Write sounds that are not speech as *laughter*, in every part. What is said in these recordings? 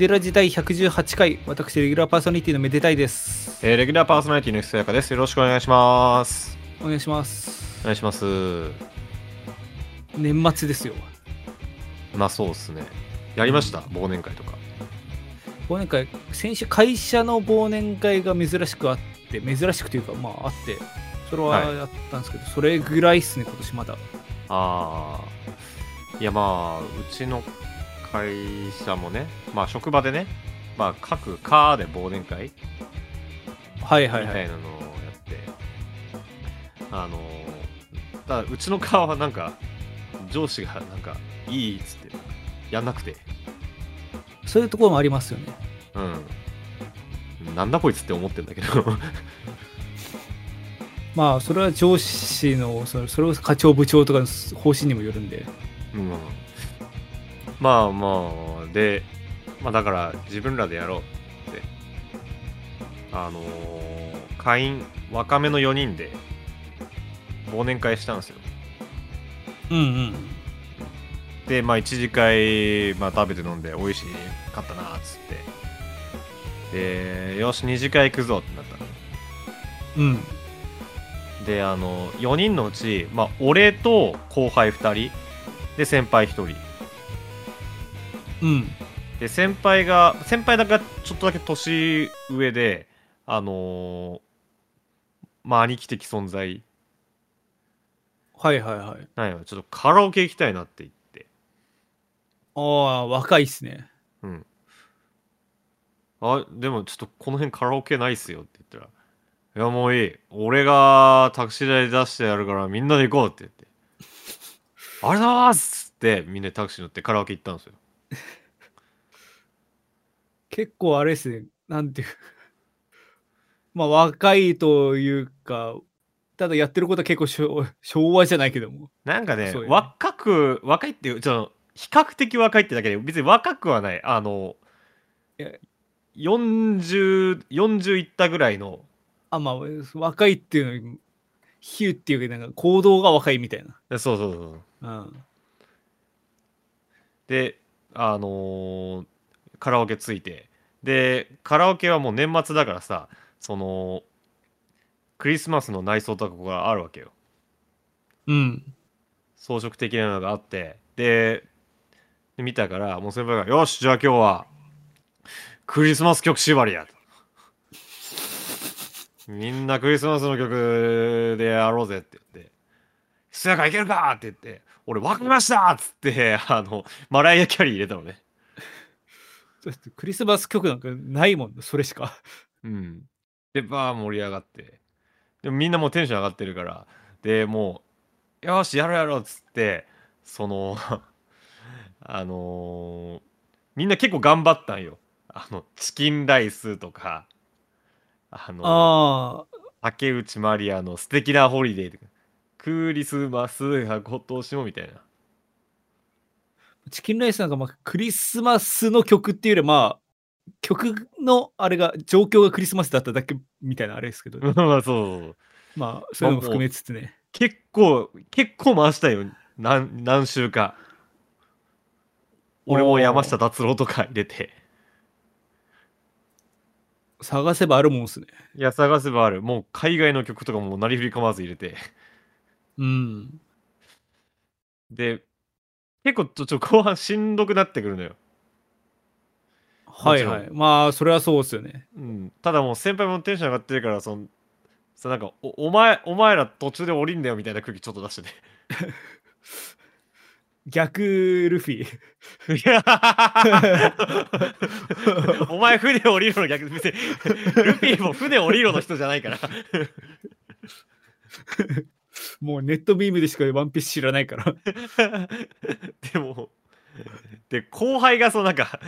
デラ時代118回、私、レギュラーパーソナリティのめでたいです。えーレギュラーパーソナリティのひそやかです。よろしくお願いします。お願いします。お願いします。年末ですよ。まあそうですね。やりました、忘年会とか。忘年会、先週、会社の忘年会が珍しくあって、珍しくというか、まああって、それははいやったんですけど、それぐらいっすね、今年まだ。ああ。いやまあ、うちの会社もね、まあ職場でね、まあ各課で忘年会はいはいはい。みたいなのをやって、あのー、ただうちの課はなんか、上司がなんか、いいっつって、やんなくて、そういうところもありますよね。うん。なんだこいつって思ってんだけど。*laughs* まあ、それは上司の、それそれこそ課長部長とかの方針にもよるんで。うん、まあまあで、まあ、だから自分らでやろうって。あのー会員若めの4人で忘年会したんですよ。うんうん。でまあ一次会、まあ、食べて飲んで美味しかったなっつって。でよし二次会行くぞってなった。のうん。であの4人のうち、まあ、俺と後輩2人で先輩1人うん。で先輩が先輩だけちょっとだけ年上であのーまあ兄貴的存在はいはいはい。なんよちょっとカラオケ行きたいなって言ってああ、若いっすね。うんあでもちょっとこの辺カラオケないっすよって言ったら「いやもういい俺がタクシー代出してやるからみんなで行こう」って言って「ありがとうございます!」ってみんなでタクシー乗ってカラオケ行ったんですよ *laughs* 結構あれですね、なんていう、*laughs* まあ若いというか、ただやってることは結構昭昭和じゃないけども。なんかねね。若く若いっていうちょっと比較的若いってだけで別に若くはない。あのいや。4040 40いったぐらいの。あ、まあ若いっていうのに、比喩っていうか、なんか行動が若いみたいな。えそうそうそう。うん。であのーカラオケついてでカラオケはもう年末だからさそのクリスマスの内装とかがあるわけようん。装飾的なのがあってでで見たからもう先輩が「よしじゃあ今日はクリスマス曲縛りや」と。みんなクリスマスの曲でやろうぜって言って「ひそやかいけるか!」って言って「俺分かりました!」っつってあのマライア・キャリー入れたのね。だってクリスマス曲なんかないもんね、それしか。うん。でバー盛り上がって。でもみんなもうテンション上がってるから。でもうよしやろうやろうっつってその *laughs* あのーみんな結構頑張ったんよ。あのチキンライスとかあのああ、竹内まりやの素敵なホリデーとかクリスマスが今年もみたいな。チキンライスなんかまあクリスマスの曲っていうよりまあ、曲のあれが、状況がクリスマスだっただけみたいなあれですけど、*laughs* まあそうそうまあ、そういうのも含めつつね。結構結構回したよ。何何週か。俺も山下達郎とか入れて。探せばあるもんっすね。いや探せばある。もう海外の曲とかもなりふり構わず入れてうん。で結構ちょちょ後半しんどくなってくるのよ、はいはい。まあ、それはそうっすよね。うん、ただもう先輩もテンション上がってるからそのさなんかおお前お前ら途中で降りんだよみたいな空気ちょっと出してて *laughs* 逆ルフィ。い *laughs* やお前船降りるの逆に別にルフィも船降りろの人じゃないからもうネットビームでしかワンピース知らないから。*laughs* でもで後輩がそうなんか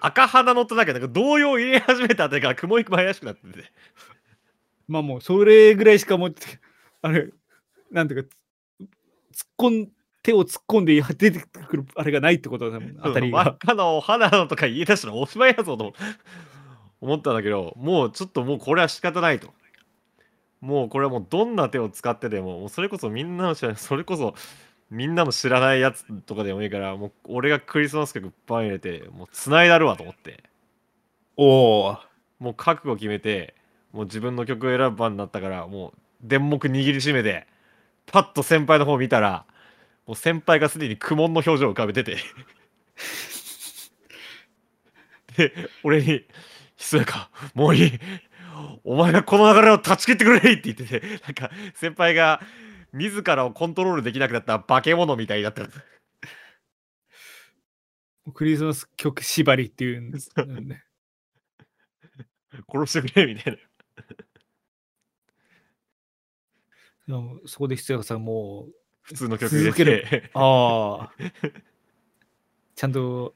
赤鼻の音だけどなんか動揺を入れ始めたあたりから雲行きも怪しくなっててまあもうそれぐらいしかもって、あれ、なんていうか、突っ込ん、手を突っ込んで出てくるあれがないってことだもん、当たりが。真っ赤なお花のとか言い出したらおしまいやぞと思ったんだけどもうちょっともうこれは仕方ないともうこれはもうどんな手を使ってでももうそれこそみんなの知らない *laughs* それこそみんなの知らないやつとかでもいいからもう俺がクリスマス曲バン入れてもう繋いだるわと思って。おお。もう覚悟決めてもう自分の曲を選ぶ番になったからもう電目握りしめてパッと先輩の方見たらもう先輩がすでに苦悶の表情を浮かべてて。*laughs* で俺に「ひそやかもういいお前がこの流れを断ち切ってくれ!」って言っててなんか先輩が自らをコントロールできなくなった化け物みたいになってるクリスマス曲縛りっていうんです、ね。殺してくれみたいなそこで必要さんもう、普通の曲入れ続けてああ。ちゃんと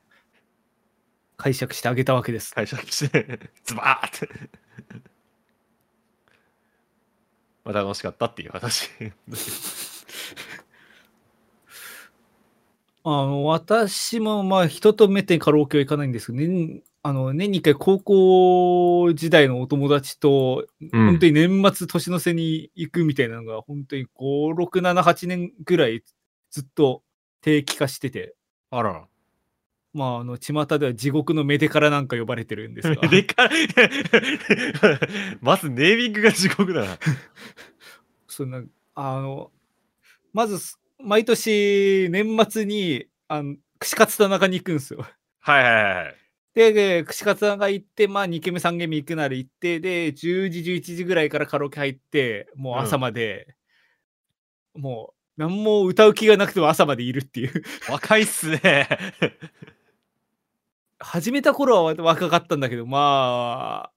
解釈してあげたわけです。解釈してズバーって *laughs* まあ楽しかったっていう話。*laughs* あの私もまあ人とめったにカラオケは行かないんですけど、年あの年に1回高校時代のお友達と、うん。本当に年末年の瀬に行くみたいなのが本当に5、6、7、8年ぐらいずっと定期化してて、あらまああの巷では地獄のメデカラなんか呼ばれてるんですが、でかいまずネーミングが地獄だな。*laughs* そんなあのまずす毎年年末にあの串カツ田中に行くんですよ。はいはいはいはい。で、で串カツ田中行って、まあ2軒目3軒目行くなら行って、で、10時、11時ぐらいからカラオケ入って、もう朝まで、もう何も歌う気がなくても朝までいるっていう。若いっすね始めた頃は若かったんだけど、まあ、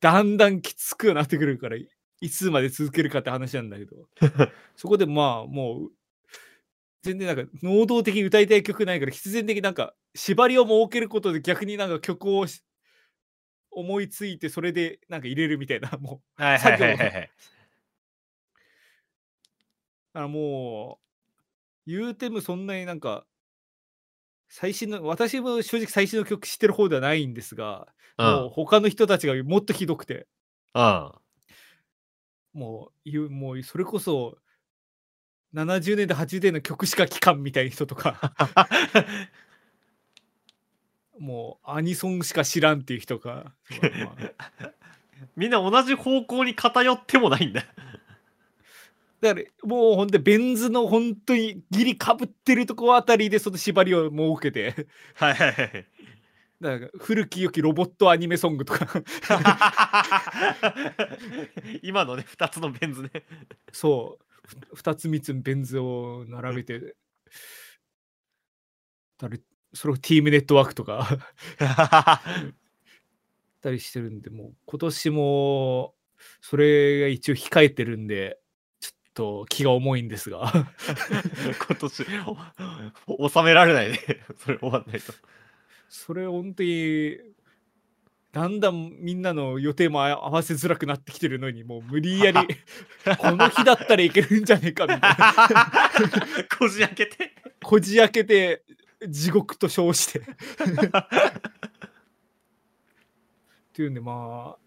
だんだんきつくなってくるから、いいつまで続けるかって話なんだけど、そこでまあ、もう、全然なんか能動的に歌いたい曲ないから必然的になんか縛りを設けることで逆になんか曲をし思いついてそれでなんか入れるみたいなもう *laughs* はいはいはいはいはい。だからもう言うてもそんなになんか最新の私も正直最新の曲知ってる方ではないんですが、もう他の人たちがもっとひどくて。うん。もう言うもうそれこそ70年代80年の曲しか聴かんみたいな人とか。*laughs* もうアニソンしか知らんっていう人が、まあ。*laughs* みんな同じ方向に偏ってもないんだだからもうほんでベンズの本当にギリかぶってるとこあたりでその縛りを設けて。はいはいはいだから古き良きロボットアニメソングとか。今のね2つのベン図ね。そう。2つ3つベンズを並べて。だれそれをティームネットワークとか。*laughs* たりしてるんでもう今年もそれが一応控えてるんでと気が重いんですが。*laughs* 今年お *laughs* 収められないね。*laughs* それ終わんないと。それ本当にだんだんみんなの予定も合わせづらくなってきてるのにもう無理やりこの日だったらいけるんじゃねえかみたいな。こじ開けて。こじ開けて地獄と称して。っていうんでまあ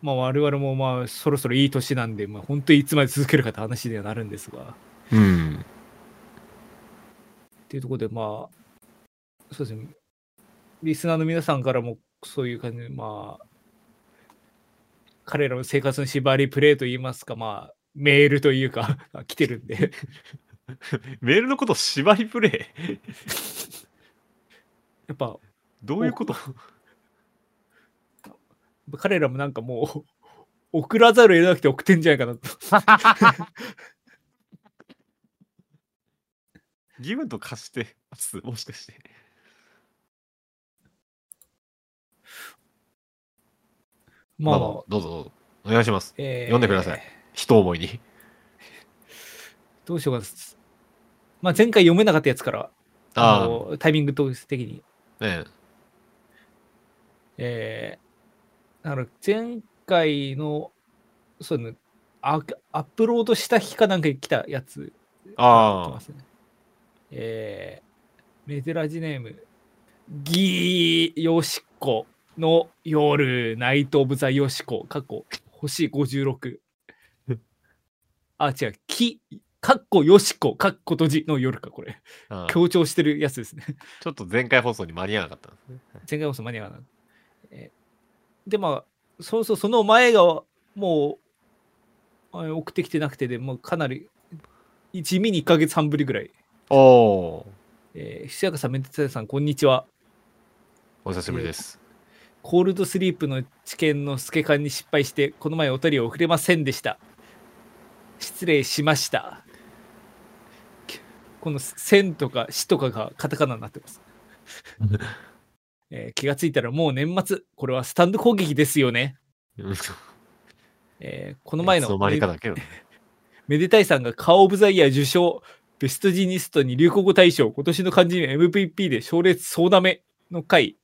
まあ我々もまあそろそろいい年なんで、まあ、本当にいつまで続けるかって話にはなるんですが。うん。っていうところでまあそうですね。リスナーの皆さんからもそういう感じでまあ彼らの生活の縛りプレイといいますかまあメールというか *laughs* 来てるんで。*laughs* メールのこと縛りプレイ？やっぱどういうこと？彼らもなんかもう送らざるを得なくて送ってんじゃないかなと。*laughs* 義務と貸してます。もしかして。まあ、まあまあどうぞどうぞ。お願いします。えー。読んでください。一思いに。どうしようかな。まあ前回読めなかったやつからああのタイミングと的に。あねえー、だから前回のそうねアアップロードした日かなんかに来たやつ来あますねえー、メデラジネームギーヨシコの夜ナイト・オブ・ザ・ヨシコ過去星56あ違うキかっこよしこ、かっこ閉 *laughs* じの夜か、これ。うん強調してるやつですね。ちょっと前回放送に間に合わなかったんですね。前回放送間に合わない。えーで、まあ、そうそう、その前がもう、あ送ってきてなくてで、もうかなり、地味に1ヶ月半ぶりぐらい。おおえー、ひそやかさん、めでたいさん、こんにちは。お久しぶりです。コールドスリープの知見の透け感に失敗して、この前お便りを送れませんでした。失礼しました。この線とか死とかがカタカナになってます。*laughs* えー気がついたらもう年末、これはスタンド攻撃ですよね。うんえーこの前のいつの間にかだけどね。めでたいさんがカーオブザイヤー受賞、ベストジニストに流行語大賞、今年の漢字に MVP で賞レース総なめの回、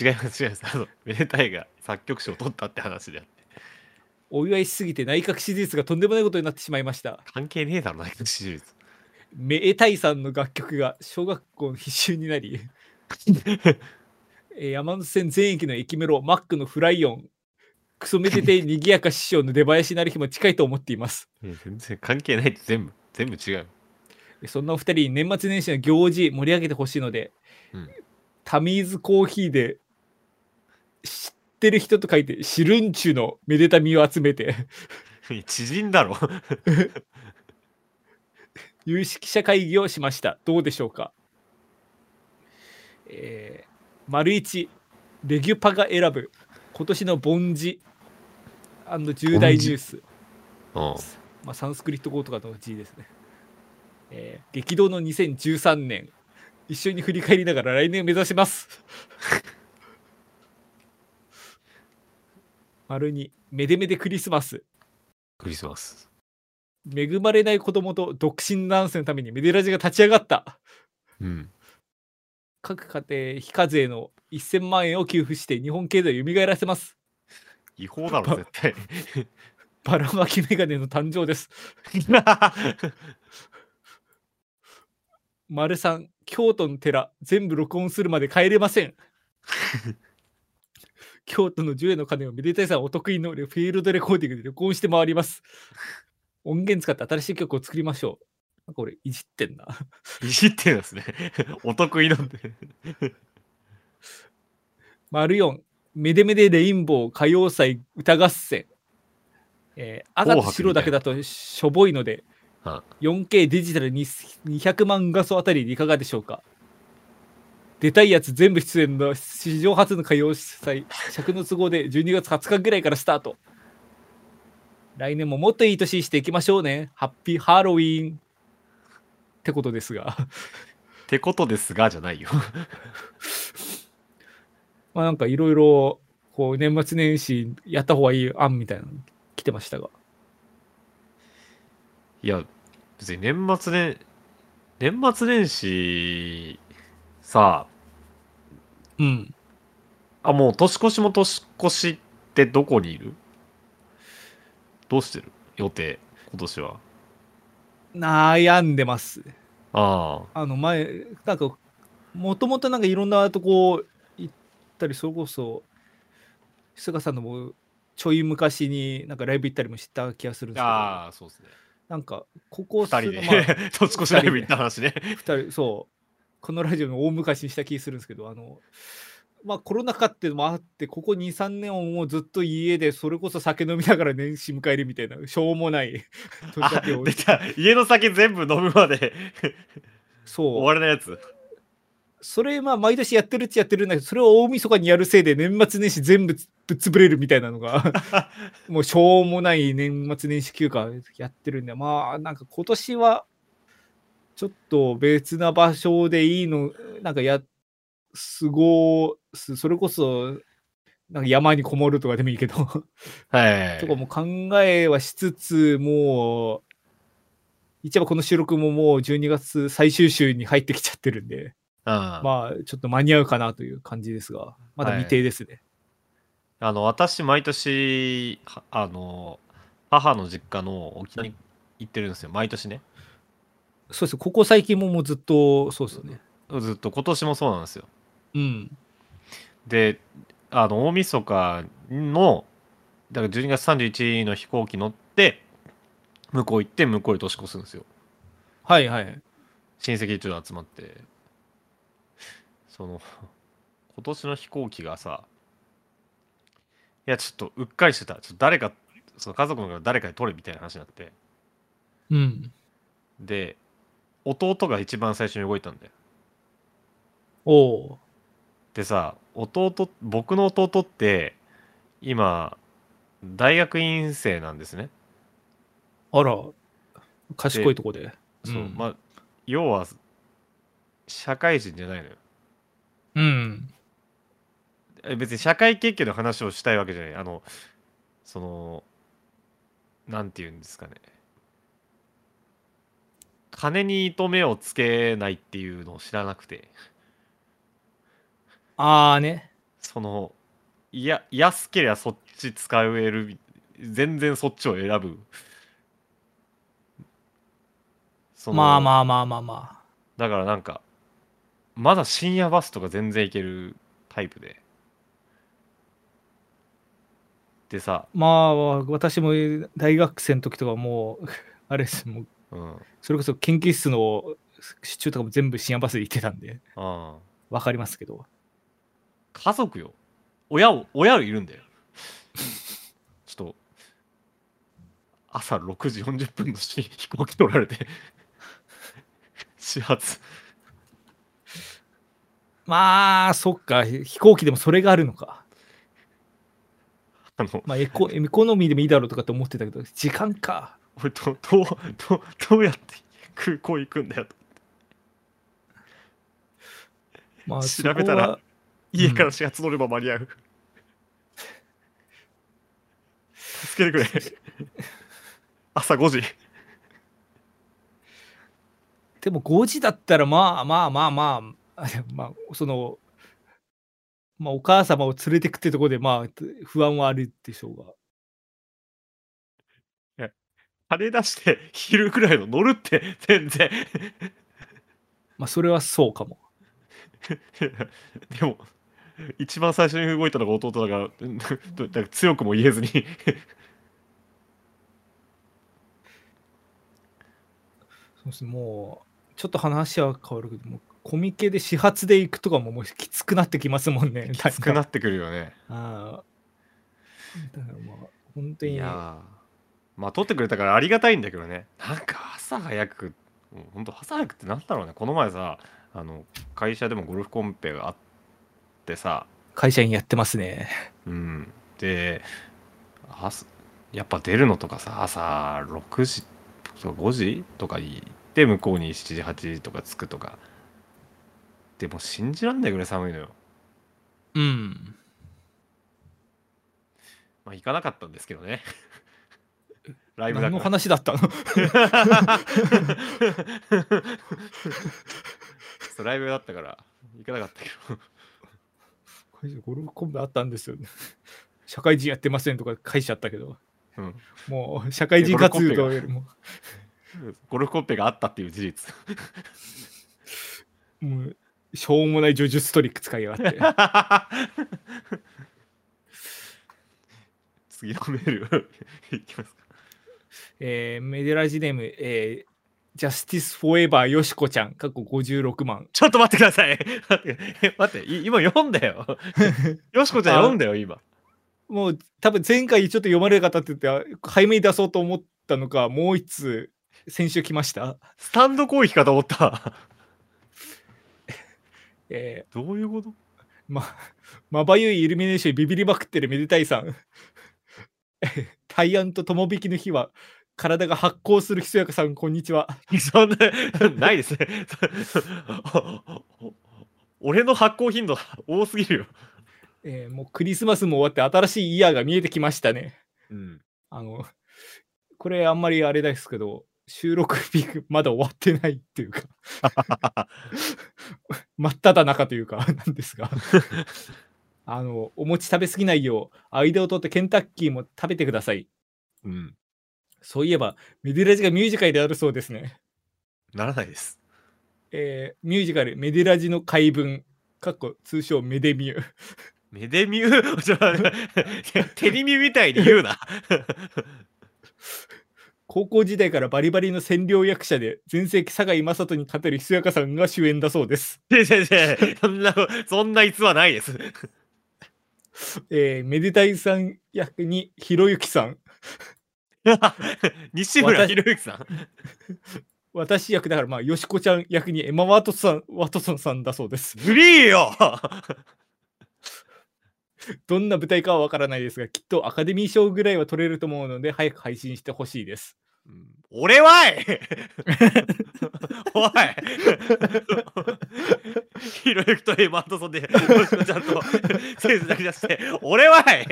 違います違います。あの、めでたいが作曲賞を取ったって話であって。お祝いしすぎて内閣支持率がとんでもないことになってしまいました。関係ねえだろ、内閣支持率。めでたいさんの楽曲が小学校の必修になり、え *laughs* ー山手線全駅の駅メロ、マックのフライオン、クソめでてにぎやか師匠の出囃子になる日も近いと思っています。全然関係ないって全部、全部違う。そんなお二人に年末年始の行事盛り上げてほしいので、うんタミーズコーヒーで知ってる人と書いて、シルンチュのめでたみを集めて、*laughs* 知人だろ。*laughs* 有識者会議をしました。どうでしょうか？えー、丸一、レギュパが選ぶ今年の凡字重大ニュース。うん。まあ、サンスクリット語とかの字ですね。えー激動の2013年、一緒に振り返りながら来年目指します。*laughs* 丸に、めでめでクリスマス。クリスマス。恵まれない子供と独身男性のためにメデラジが立ち上がった。うん。各家庭非課税の1000万円を給付して日本経済を蘇らせます。違法だろ、絶対。*laughs* ばらまきメガネの誕生です。*laughs* 丸さん、京都の寺、全部録音するまで帰れません。*laughs* 京都の10円の鐘をめでたいさんお得意のフィールドレコーディングで録音して回ります。音源使って新しい曲を作りましょう。なんか俺、いじってんな。*laughs* いじってるんですね。*laughs* お得意なんで。*laughs* 丸4、めでめでレインボー歌謡祭歌合戦。えー赤と白だけだとしょぼいので、は 4K デジタルに200万画素あたりでいかがでしょうか出たいやつ全部出演の史上初の歌謡祭、尺の都合で12月20日ぐらいからスタート。来年ももっといい年にしていきましょうね。ハッピーハロウィーン。ってことですが。ってことですが、じゃないよ。*laughs* まあなんかいろいろ、こう年末年始やった方がいい案みたいなの来てましたが。いや、別に年末年、年末年始、さうん。あ、あ、もう年越しも年越しってどこにいる？どうしてる？予定、今年は。悩んでます。ああ。あの前、なんか、もともとなんかいろんなとこ行ったり、それこそ、菅さんのもちょい昔になんかライブ行ったりもした気がするんですけど、ああ、そうですね。なんか、ここ二人で、まあ年越しライブ行った話ね。二人、そう、このラジオの大昔にした気するんですけど、あの、まあコロナ禍っていうのもあって、ここ2、3年をもうずっと家で、それこそ酒飲みながら年始迎えるみたいな、しょうもない。*laughs* 家の酒全部飲むまで *laughs* そう。終わりのやつ。それ、まあ、毎年やってるっちゃやってるんだけど、それを大晦日にやるせいで、年末年始全部ぶっ潰れるみたいなのが、*laughs* もうしょうもない年末年始休暇やってるんで、まあ、なんか今年は、ちょっと別な場所でいいの、なんかや、過ごす、それこそ、なんか山にこもるとかでもいいけど、はい。とかも考えはしつつ、もう、一応この収録ももう12月最終週に入ってきちゃってるんで、ああまあ、ちょっと間に合うかなという感じですが、まだ未定ですね。あの私毎年はあの母の実家の沖縄に行ってるんですよ。毎年ね。そうです。ここ最近ももうずっと、そうですね。ずっと今年もそうなんですようん。であの大晦日のだから12月31日の飛行機乗って向こう行って向こうで年越すんですよはいはい。親戚一同集まってその今年の飛行機がさいやちょっとうっかりしてたちょっと誰かその家族の中で誰かに取れみたいな話になってうん。で弟が一番最初に動いたんだよおお。でさ弟僕の弟って今大学院生なんですね。あら、賢いとこで。そう、うん。まあ要は社会人じゃないのよ。うん。え別に社会経験の話をしたいわけじゃない。あのそのなんて言うんですかね。金に糸目をつけないっていうのを知らなくてあーね。そのいや安ければそっち使える全然そっちを選ぶまあまあまあまあまあ。だからなんかまだ深夜バスとか全然行けるタイプででさ、まあ、私も大学生の時とかもう、あれです、もう、うん、それこそ研究室の支柱とかも全部深夜バスで行ってたんで、あわかりますけど。家族よ。親を親いるんだよ。ちょっと朝6時40分のし飛行機取られて始発。まあ、そっか、飛行機でもそれがあるのか。あのまあエコ、エコノミーでもいいだろうとかって思ってたけど、時間か。俺どどうどうどうやって空港行くんだよとまあ、調べたら家から始発乗れば間に合う、助けてくれ。*laughs* 朝5時。でも5時だったら、まあまあまあまあ、あまあ、その、まあ、お母様を連れてくってところで、まあ、不安はあるでしょうが。金出して昼ぐらいの乗るって全然。まあ、それはそうかも。*laughs* でも一番最初に動いたのが弟だから *laughs* うんだから強くも言えずに。そうですねもう、ちょっと話は変わるけども、コミケで始発で行くとかももうきつくなってきますもんね。きつくなってくるよね。あーだからまあ、本当に、いやー。まあ取ってくれたからありがたいんだけどね。なんか朝早くうんほんと朝早くってなんだろうね。この前さあの会社でもゴルフコンペがあってさ。会社員やってますね。うん。で朝やっぱ出るのとかさ朝6時とか5時とか行って向こうに7時8時とか着くとか。でも信じらんないぐらい寒いのよ。うん。まあ行かなかったんですけどね。*laughs* ライブだ何の話だったの？*laughs* ライブだったから行かなかったけどゴルフコンペあったんですよ、ね。社会人やってませんとか書いちゃったけど、うん。もう社会人活動よりも、ゴルフコンペがあったっていう事実。もうしょうもない叙述トリック使いやがって。*laughs* 次のメール。*laughs* いきますか。えーメデラジネーム、えージャスティス・フォーエバーよしこちゃん、過去56万。ちょっと待ってください。*laughs* 待って今読んだよ。よしこちゃん読んだよ今。もう多分前回ちょっと読まれなかって言って、早めに出そうと思ったのか、もう一通、先週来ました。スタンド攻撃かと思った。*laughs* えどういうこと？ーま、まばゆいイルミネーションにビビりまくってるめでたいさん。*laughs* 大安と友引きの日は、体が発光するひそやかさん、こんにちは。そんなないですね俺の発行頻度多すぎるよ、えーもうクリスマスも終わって新しいイヤーが見えてきましたね。うん、あの、これあんまりあれですけど、収録日まだ終わってないっていうか、*laughs* 真っ只中というか、なんですが、あの、お餅食べ過ぎないよう、間を取ってケンタッキーも食べてください。うん、そういえば、メデラジがミュージカルであるそうですね。ならないですえーミュージカル、メデラジの怪文、かっこ通称メデミュ。メデミュー？*laughs* ちょ *laughs* テリミューみたいに言うな *laughs* 高校時代からバリバリの占領役者で、全盛期堺雅人に勝てるひそやかさんが主演だそうです。違う違う違う。そんな、そんな逸話ないです。えーめでたいさん役にひろゆきさん。*laughs* 西村博之さん。私役だから、まあ、よしこちゃん役にエマ・ワトソンワトソンさんだそうです。フリーよ *laughs* どんな舞台かはわからないですが、きっとアカデミー賞ぐらいは取れると思うので、早く配信してほしいです。うん俺はいおいひろゆきとエマートソンで、よしこちゃんとセンスだけ出して、俺はい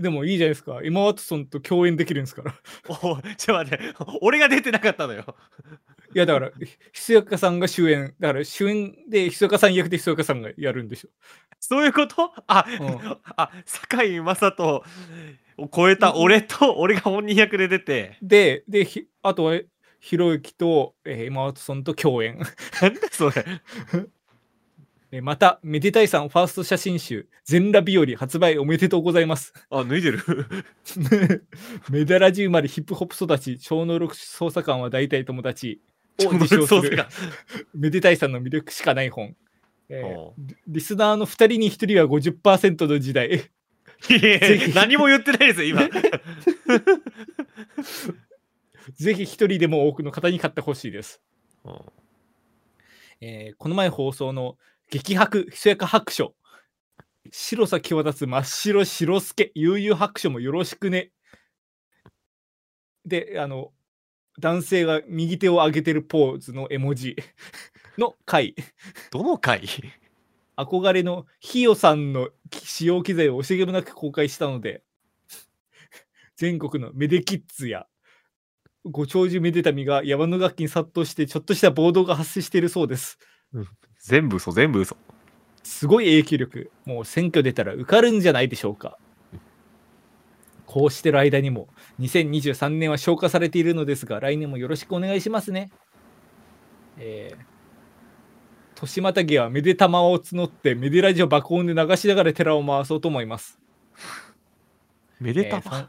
でもいいじゃないですか。エマ・ワトソンと共演できるんですから。おいちょっと待って、俺が出てなかったのよ。いや、だから、ひひそやかさんが主演。だから、主演でひそやかさん役でひそやかさんがやるんでしょ。そういうこと？あ、うんあ、堺雅人を超えた俺と、*laughs* 俺が本人役で出て、で、で、ひあとは、ひろゆきと、えーエマ・ワトソンと共演。なんだそれ。*laughs* えーまた、めでたいさんファースト写真集、全裸日和発売おめでとうございます。あ、脱いでる。*laughs* メダラジ生まれヒップホップ育ち、超能力捜査官は大体友達を超能力捜査官めでたいさんの魅力しかない本。えーリスナーの2人に1人は50%の時代。何も言ってないですよ、今。ぜひ1人でも多くの方に買ってほしいです。えーこの前放送の激白ひそやか白書。白さ際立つ真っ白白助悠々白書もよろしくね。であの男性が右手を上げてるポーズの絵文字の回。どの回？憧れのひよさんの使用機材を惜しげもなく公開したので *laughs* 全国のメデキッズやご長寿めでたみが山の楽器に殺到してちょっとした暴動が発生しているそうです全部嘘、全部嘘。すごい影響力、もう選挙出たら受かるんじゃないでしょうか。こうしてる間にも、2023年は消化されているのですが、来年もよろしくお願いしますね。えー、年またぎはめでたまを募って、めでラジオ爆音で流しながら寺を回そうと思います。めでたえー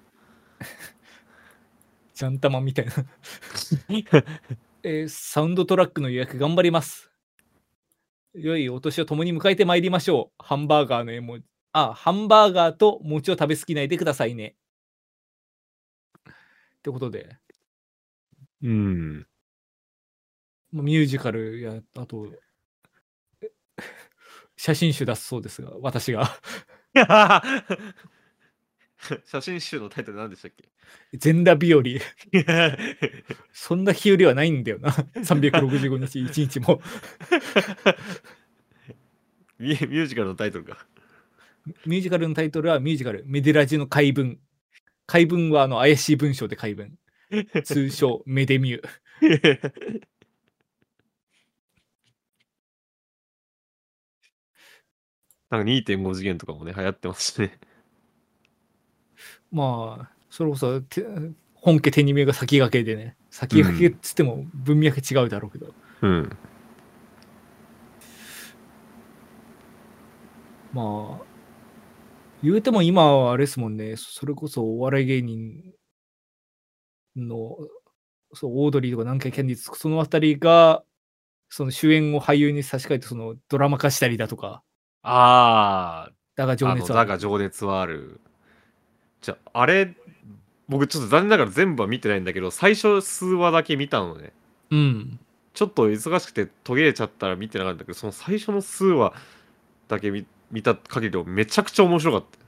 *laughs* ジャンタマみたいな、*laughs* えーサウンドトラックの予約頑張ります。良いお年を共に迎えてまいりましょう。ハンバーガーの絵文字。あ、ハンバーガーと餅を食べ過ぎないでくださいね。ってことで、うん。まあミュージカルや、あと、え写真集出すそうですが、私が。*laughs* 写真集のタイトル何でしたっけ？全裸日和。*laughs* そんな日和はないんだよな。365日、1日も。ミュージカルのタイトルか。ミュージカルのタイトルはミュージカル、メデラジの怪文。怪文はあの怪しい文章で怪文。通称、メデミュー。*laughs* なんか2.5次元とかもね、流行ってますしね。まあ、それこそ、て本家手に目が先駆けでね、先駆けっつっても文脈違うだろうけど、うん。まあ、言うても今はあれですもんね、それこそお笑い芸人の、そう、オードリーとか南海キャンディーズ、そのあたりが、その主演を俳優に差し替えて、そのドラマ化したりだとか、あだがあ、あの情熱はだが情熱はある。じゃあ、あれ、僕ちょっと残念ながら全部は見てないんだけど、最初数話だけ見たのね。うん。ちょっと忙しくて途切れちゃったら見てなかったけど、その最初の数話だけ見見た限りでもめちゃくちゃ面白かった。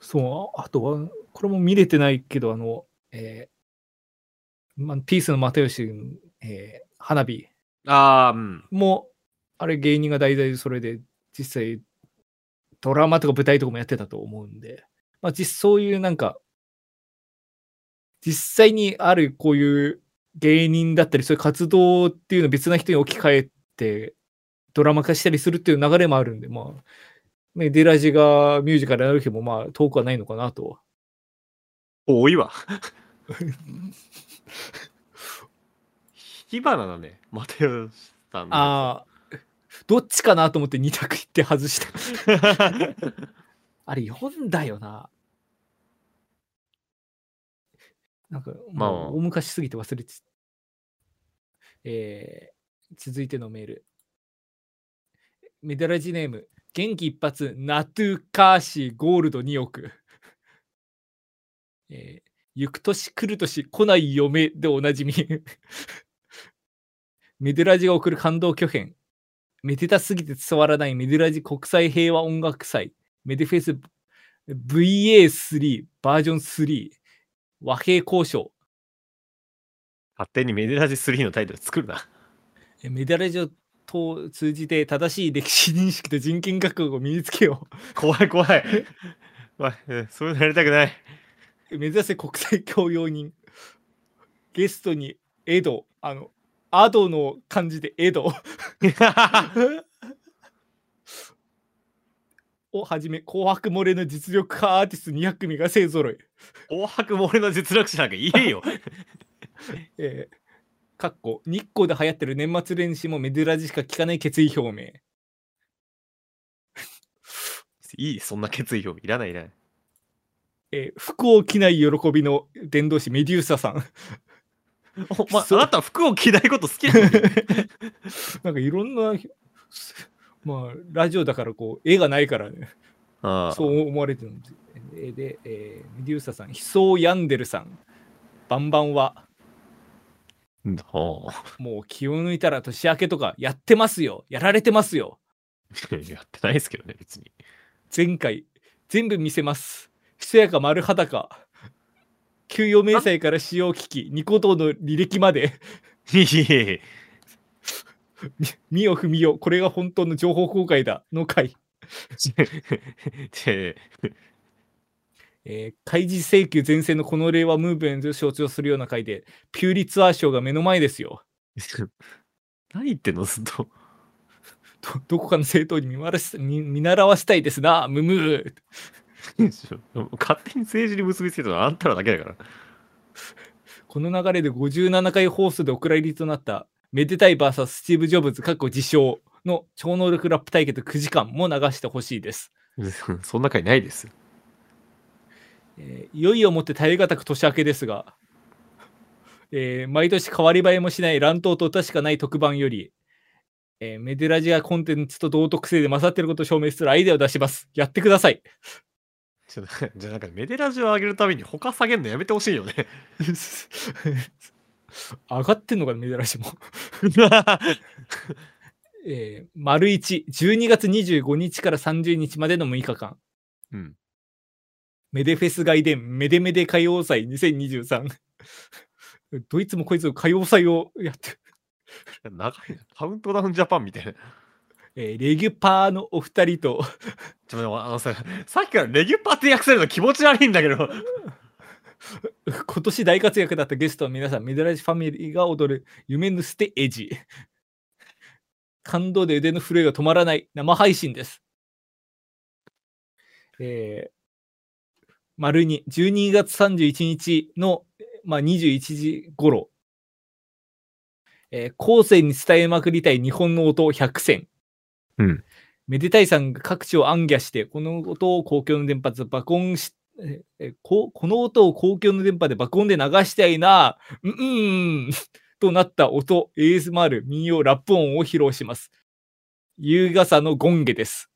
そう、あとは、これも見れてないけど、あの、えーまあ、ピースの又吉、えー花火ああ、うん。も、あれ芸人が題材でそれで、実際、ドラマとか舞台とかもやってたと思うんで、まあ、実そういうなんか、実際にあるこういう芸人だったり、そういう活動っていうのを別な人に置き換えて、ドラマ化したりするっていう流れもあるんで、まあ、ね、デラジがミュージカルやる日もまあ遠くはないのかなと。多いわ。*laughs* 火花だね。又吉さんの。ああ、どっちかなと思って2択言って外した。*laughs* あれ読んだよな。なんか、まあ大昔すぎて忘れてた。えー、続いてのメール。メダラジネーム、元気一発、ナトゥカーシーゴールド2億。えー、行く年来る年来ない嫁でおなじみ。*laughs* メデラジが送る感動巨編。めでたすぎて伝わらないメデラジ国際平和音楽祭。メデフェス VA3 バージョン3。和平交渉。勝手にメデラジ3のタイトル作るな。えメダラジを通じて正しい歴史認識と人権覚悟を身につけよ怖い怖い。怖いうんそういうのやりたくない。う。目指せ国際教養人。ゲストにエド、あの、アドの漢字でエド *laughs* をはじめ、紅白漏れの実力派アーティスト200組が勢ぞろい。紅白漏れの実力者なんか言えよ。*laughs* えー、かっこ日光で流行ってる年末年始もメデラジしか聞かない決意表明。いい、そんな決意表明いらないいらない。えー服を着ない喜びの伝道師メデューサさん。おまそうあなたは服を着ないこと好きなの *laughs* なんかいろんな、まあ、ラジオだからこう、絵がないからね、ああそう思われてるんです。えーで、えーメデューサさん、悲壮ヤンデルさん、バンバンは、もう気を抜いたら年明けとかやってますよ、やられてますよ。う *laughs* やってないですけどね、別に。前回、全部見せます。ひそやか丸裸。給与明細から使用機器、ニコ動の履歴まで、いえいえみ見よ踏みよ、これが本当の情報公開だの回。で *laughs* えー開示請求前線のこの令和ムーブメントを象徴するような回で、ピューリツアー賞が目の前ですよ。*laughs* 何言ってんのずっと。どどこかの政党に見見見習わせたいですな、ムムー。*laughs* 勝手に政治に結びつけたのはあんたらだけだから。この流れで57回放送でお蔵入りとなった、めでたい VS スティーブ・ジョブズ、過去自称の超能力ラップ対決9時間も流してほしいです。*laughs* そんな回ないですよ。えーいよいよもって耐え難く年明けですが、えー毎年変わり映えもしない乱闘と確かない特番より、えーメデラジアコンテンツと同特性で勝っていることを証明するアイデアを出します。やってください。ちょっと *laughs* じゃあなんかメデラジを上げるたびに他下げるのやめてほしいよね。*laughs* 上がってんのかな、メデラジも。*laughs* えー、丸1、12月25日から30日までの6日間。うん。メデフェス外伝メデメデ歌謡祭2023。どいつもこいつも歌謡祭をやってる。長いな。カウントダウンジャパンみたいな。えーレギュパーのお二人と、ちょっとあのさ、さっきからレギュパーって訳せるの気持ち悪いんだけど。今年大活躍だったゲストの皆さん、メデラジファミリーが踊る夢のステージ。感動で腕の震えが止まらない生配信です。えー、丸に12月31日の、まあ、21時頃、えー後世に伝えまくりたい日本の音100選。うん。めでたいさんが各地を暗記して、この音を公共の電波で爆音し、ええこ *laughs* この音を公共の電波で爆音で流したいな、うん、うん、となった音、ASMR 民謡ラップ音を披露します。夕傘のゴンゲです。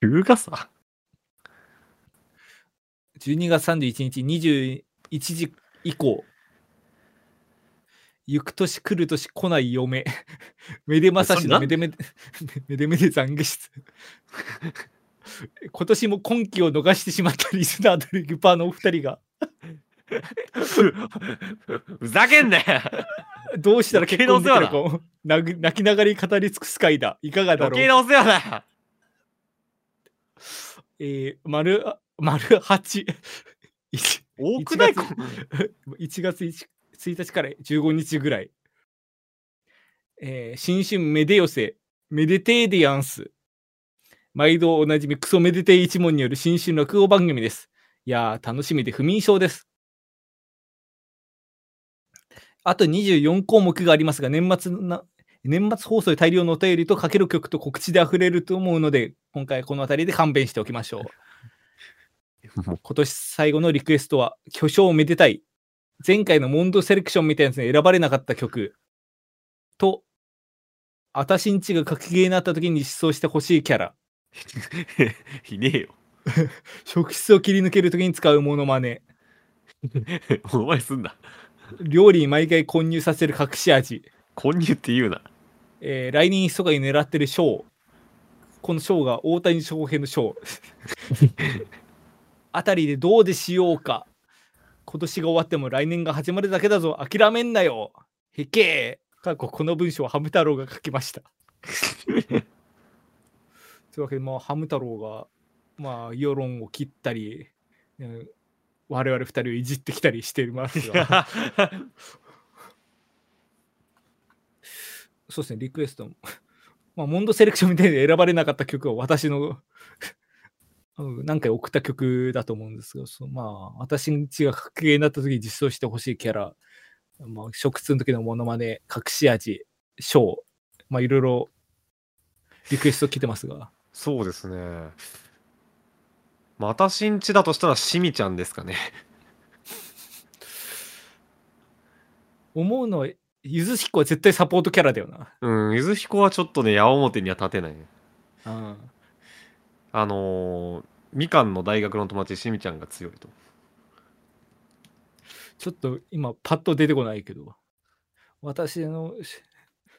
優雅さ12月31日21時以降、行く年来る年来ない嫁、*laughs* めでまさしのめでめで、*laughs* めでめで懺悔室。*laughs* 今年も今期を逃してしまったリスナーとレギュパーのお二人が、ふざけんなよ。どうしたら結婚できるか泣きながらに語り尽くす回だ。いかがだろう。余計なお世話だ。よえー、丸、丸8。一多くない？1月1月 1, 1日から15日ぐらい。えー新春メデ寄せ、メデテーディアンス。毎度おなじみクソメデテイ一問による新春落語番組です。いやー、楽しみで不眠症です。あと24項目がありますが、年末な、年末放送で大量のお便りとかける曲と告知で溢れると思うので、今回はこの辺りで勘弁しておきましょう *laughs* 今年最後のリクエストは、巨匠めでたい。前回のモンドセレクションみたいなやつに選ばれなかった曲と、あたしんちが格ゲーになった時に実装してほしいキャラ、*laughs* いねえよ。職質を切り抜ける時に使うモノマネ、*laughs* お前すんな。料理に毎回混入させる隠し味、混入って言うな。えー来年密かに狙ってる賞。この賞が大谷翔平の賞。*laughs* あたりでどうでしようか。今年が終わっても来年が始まるだけだぞ。諦めんなよ。へけー。過去この文章はハム太郎が書きました。*laughs* というわけで、まあ、ハム太郎が、まあ、世論を切ったり、うん我々二人をいじってきたりしていますが。*laughs* そうですね、リクエストも。まあ、モンドセレクションみたいに選ばれなかった曲は私のうん何回送った曲だと思うんですが、そうまあ、私んちが格ゲーになった時に実装してほしいキャラ、まあ、食通の時のモノマネ、隠し味、ショー、まあ、いろいろリクエスト来てますが、そうですね。まあ、私んちだとしたらしみちゃんですかね。思うのは、ゆず彦は絶対サポートキャラだよな。うん、ゆずひこはちょっとね、矢面には立てないね。うんあのー、みかんの大学の友達、しみちゃんが強いと。ちょっと今、パッと出てこないけど、私の、し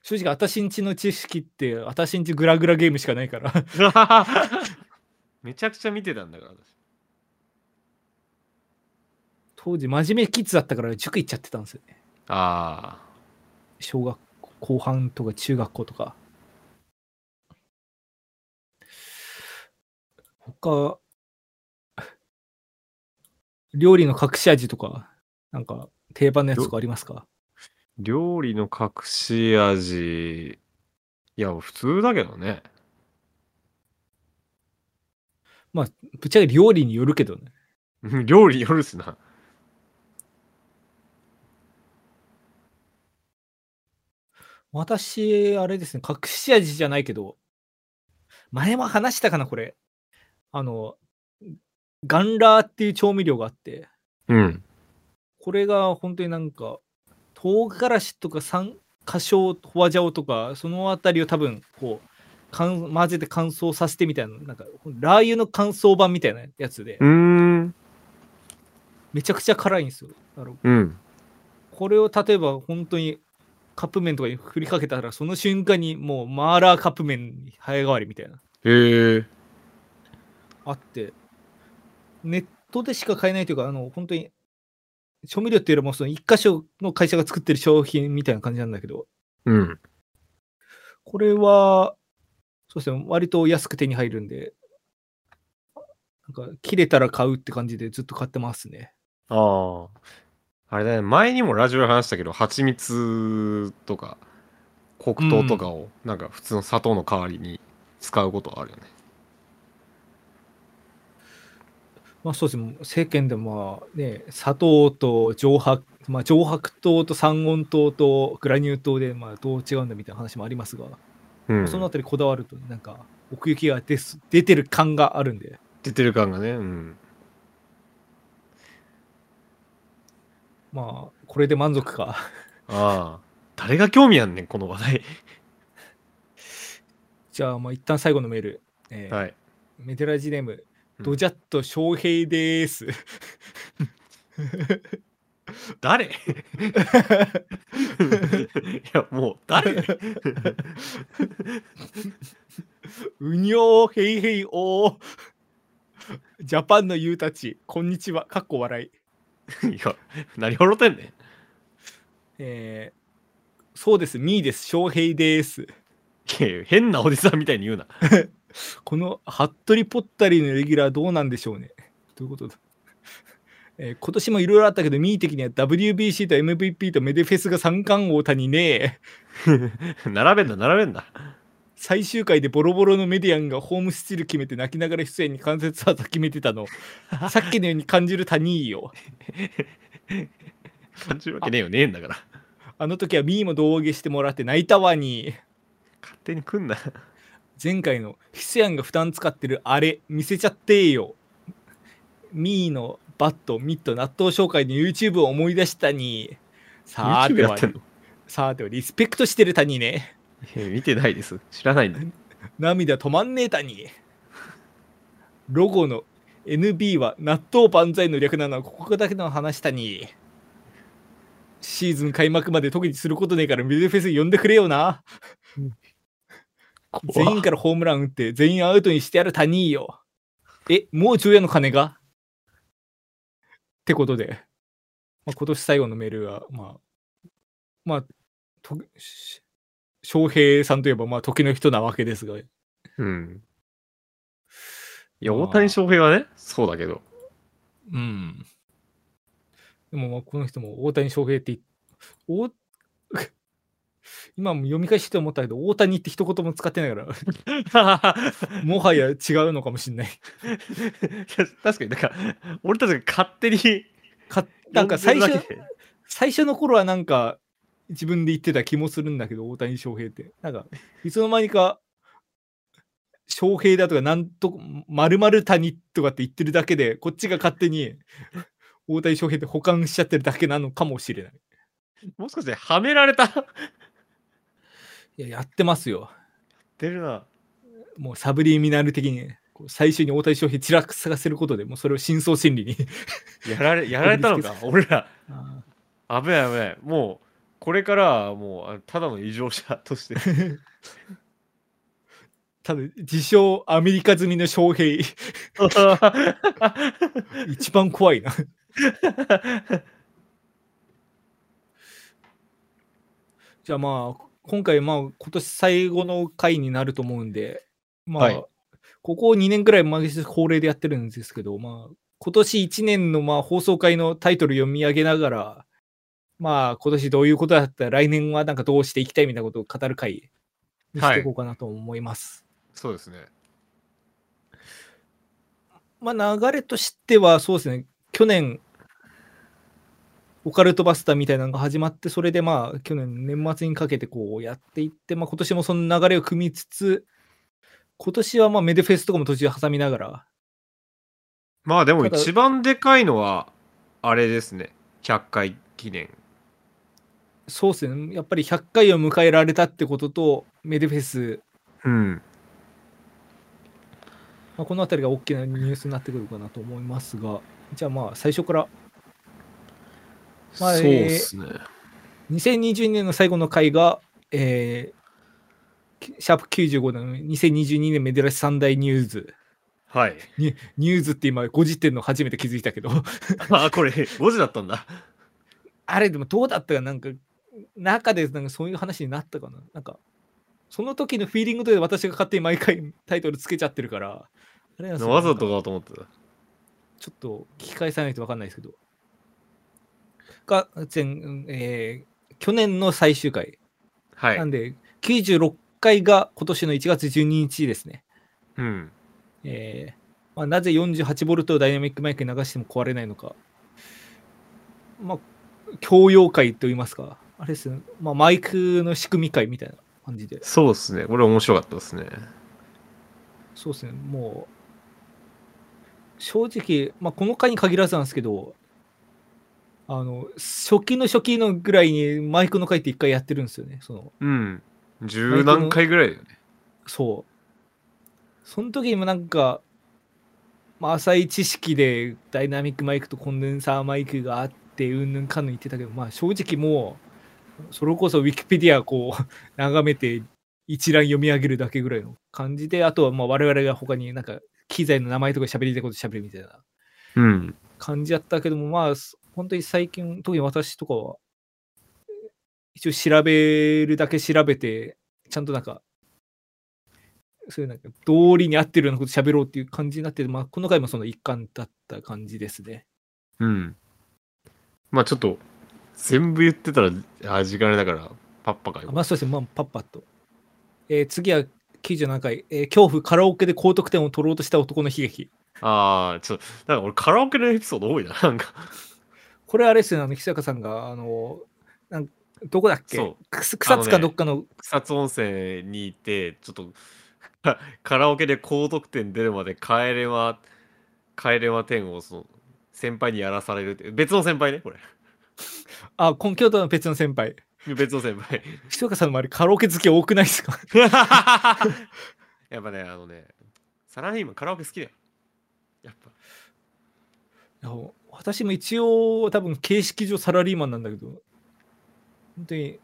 正直、私んちの知識って、私んちグラグラゲームしかないから、*laughs* めちゃくちゃ見てたんだから、私。当時、真面目キッズだったから塾行っちゃってたんですよね。ああ。小学校後半とか中学校とか。他、料理の隠し味とか、なんか定番のやつとかありますか？料理の隠し味。いや、普通だけどね。ぶっちゃけ料理によるけどね。う *laughs* ん料理によるしな。私、あれですね、隠し味じゃないけど、前も話したかな、これ。あの、ガンラーっていう調味料があって、うん。これが本当になんか、唐辛子とか三花椒、ホワジャオとか、そのあたりを多分、こう、乾混ぜて乾燥させてみたいな、なんか、ラー油の乾燥版みたいなやつで。めちゃくちゃ辛いんですよ。うん。これを例えば本当にカップ麺とかに振りかけたら、その瞬間にもうマーラーカップ麺に早変わりみたいな、へえ。あって、ネットでしか買えないというか、あの、本当に、調味料っていうよりも、その一箇所の会社が作ってる商品みたいな感じなんだけど、うん。これは、そうですね、割と安く手に入るんで、なんか、切れたら買うって感じでずっと買ってますね。ああ。あれだね、前にもラジオで話したけど、蜂蜜とか黒糖とかを、なんか普通の砂糖の代わりに使うことあるよね。まあそうですね、世間でもまあね、砂糖と上白、まあ上白糖と三温糖とグラニュー糖でまあどう違うんだみたいな話もありますが、うん。そのあたりこだわると、なんか奥行きが出す出てる感があるんで、出てる感がね。うん。まあこれで満足か。ああ。誰が興味あんねん、この話題。じゃあまあ一旦最後のメール。えーはい。メテラジネーム、うんドジャット翔平でーす。*laughs* 誰？*laughs* いや、もう、誰？うにょーへいへいおー。ジャパンのユーたち、こんにちは。かっこ笑い。いや、何笑ってんねん。えーそうです、ミーです、翔平です。いやいや変なおじさんみたいに言うな。*laughs* *laughs* この服部ポッタリーのレギュラーどうなんでしょうね。ということだ？*laughs* えー今年もいろいろあったけど、ミー的には WBC と MVP とメデフェスが三冠王谷ね *laughs* 並べんな、並べんな。最終回でボロボロのメディアンがホームスチール決めて泣きながら出演に関節技決めてたの。さっきのように感じる谷よ。感じるわけねえよ、ねえんだから。あの時はミーも胴上げしてもらって泣いたわに。勝手に来んな。前回のヒスヤンが負担使ってるあれ見せちゃってよ。ミーのバット、ミット、納豆紹介の YouTube を思い出したに、さ YouTube てはさてはリスペクトしてる谷ね。え見てないです。知らないんだ。涙止まんねえ谷。ロゴの NB は納豆万歳の略なのはここだけの話したに。シーズン開幕まで特にすることねえからミルフェス呼んでくれよな。全員からホームラン打って全員アウトにしてやる谷よ。え、もう昼夜の鐘が？ってことで、まあ、今年最後のメールは、まあ、まあ、とし翔平さんといえば、まあ、時の人なわけですが、うん。いや、まあ大谷翔平はね、そうだけど。うん。でも、まあ、この人も大谷翔平って言っ、お今も読み返して思ったけど、大谷って一言も使ってないから、*laughs* もはや違うのかもしれない。確かに、なんか、俺たちが勝手に、かなんか最初最初の頃はなんか自分で言ってた気もするんだけど、大谷翔平って。なんか、いつの間にか、翔平だとか、なんと、まる谷とかって言ってるだけで、こっちが勝手に大谷翔平って保管しちゃってるだけなのかもしれない。もしかして、はめられたいや、やってますよ。てるな。もうサブリミナル的に、こう最初に大谷翔平ちらくさせることでもうそれを深層心理に。やられ、やられたのか、*laughs* 俺ら。あ危ない危ない。もう、これからはもう、あただの異常者として。ー *laughs* ただ、自称アメリカ済みの翔平、*laughs* 一番怖いな。じゃあまあ、今回まあ、今年最後の回になると思うんで、まあ、はいここ2年くらい毎日恒例でやってるんですけど、まあ、今年1年のまあ放送回のタイトル読み上げながら、まあ、今年どういうことだったら来年はなんかどうしていきたいみたいなことを語る回にしていこうかなと思います。そうですね。まあ、流れとしては、そうですね、去年、オカルトバスターみたいなのが始まって、それでまあ、去年年末にかけてこうやっていって、まあ、今年もその流れを組みつつ、今年はまあメデフェスとかも途中挟みながら、まあでも一番でかいのは、あれですね。100回記念。そうですね、やっぱり100回を迎えられたってことと、メデフェス、うん。まあ、このあたりが大きなニュースになってくるかなと思いますが、じゃあまあ、最初から、まあそうですね。2022年の最後の回が、えーシャープ95の2022年メデラシ三大ニュース。はい。ニニュースって今5時点の初めて気づいたけど、*laughs* あ、これ5時だったんだ。あれでもどうだったかなんか、中でなんかそういう話になったかななんか、その時のフィーリングで私が勝手に毎回タイトルつけちゃってるから、あれなんですよわざとなんかかと思ってた。ちょっと聞き返さないと分かんないですけど。が、前、えー去年の最終回。はいなん。で、96回が今年の1月12日ですね。うん。えーまあ、なぜ 48V をダイナミックマイクに流しても壊れないのか。まあ、教養会と言いますか。あれですね。まあ、マイクの仕組み会みたいな感じで。そうですね。これ面白かったですね。そうですね。もう、正直、まあ、この回に限らずなんですけど、あの、初期の初期のぐらいにマイクの回って一回やってるんですよね。その、うん。十何回ぐらいだよね。そう。その時にもなんか、まあ、浅い知識でダイナミックマイクとコンデンサーマイクがあって、うんぬんかんぬん言ってたけど、まあ正直もう、それこそウィキペディアこう、*laughs* 眺めて一覧読み上げるだけぐらいの感じで、あとはまあ我々が他になんか機材の名前とか喋りたいこと喋るみたいなうん。感じやったけども、まあ、す本当に最近、特に私とかは、一応調べるだけ調べて、ちゃんとなんか、そういうなんか、道理に合ってるようなこと喋ろうっていう感じになってて、まあ、この回もその一環だった感じですね。うん。まあちょっと、全部言ってたら、あ、時間あれだから、パッパかよ。まあ、そうですね、まあ、パッパッと。えー次は97回、えー恐怖カラオケで高得点を取ろうとした男の悲劇。ああ、ちょっと、なんか俺カラオケのエピソード多いな。なんか、これあれですね、あの、久坂さんが、あの、なんどこだっけ？そう。草津かどっかの。草津温泉に行って、ちょっと、カカラオケで高得点出るまで帰れま、帰れま点をその、先輩にやらされるって別の先輩ねこれ。あ、この京都の別の先輩。別の先輩。ひ岡さんの周りカラオケ好き多くないですか？やっぱねあのねサラリーマンカラオケ好きだよ。やっぱ私も一応多分形式上サラリーマンなんだけど、本当に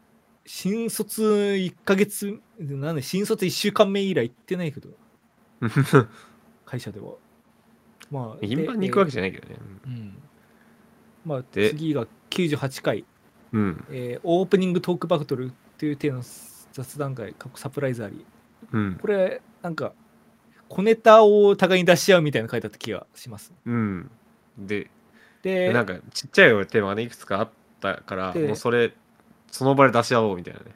新卒1ヶ月、なんで新卒1週間目以来行ってないけど、*laughs* 会社では。まあ、頻繁に行くわけじゃないけどねでうん。まあ、で次が98回、うんえーオープニングトークバトルっていう体の雑談会、過去サプライズあり。うんこれ、なんか、小ネタを互いに出し合うみたいな回だった気がします。うんでで、なんかちっちゃいテーマがねいくつかあったからでもうそれその場で出し合おうみたいなね。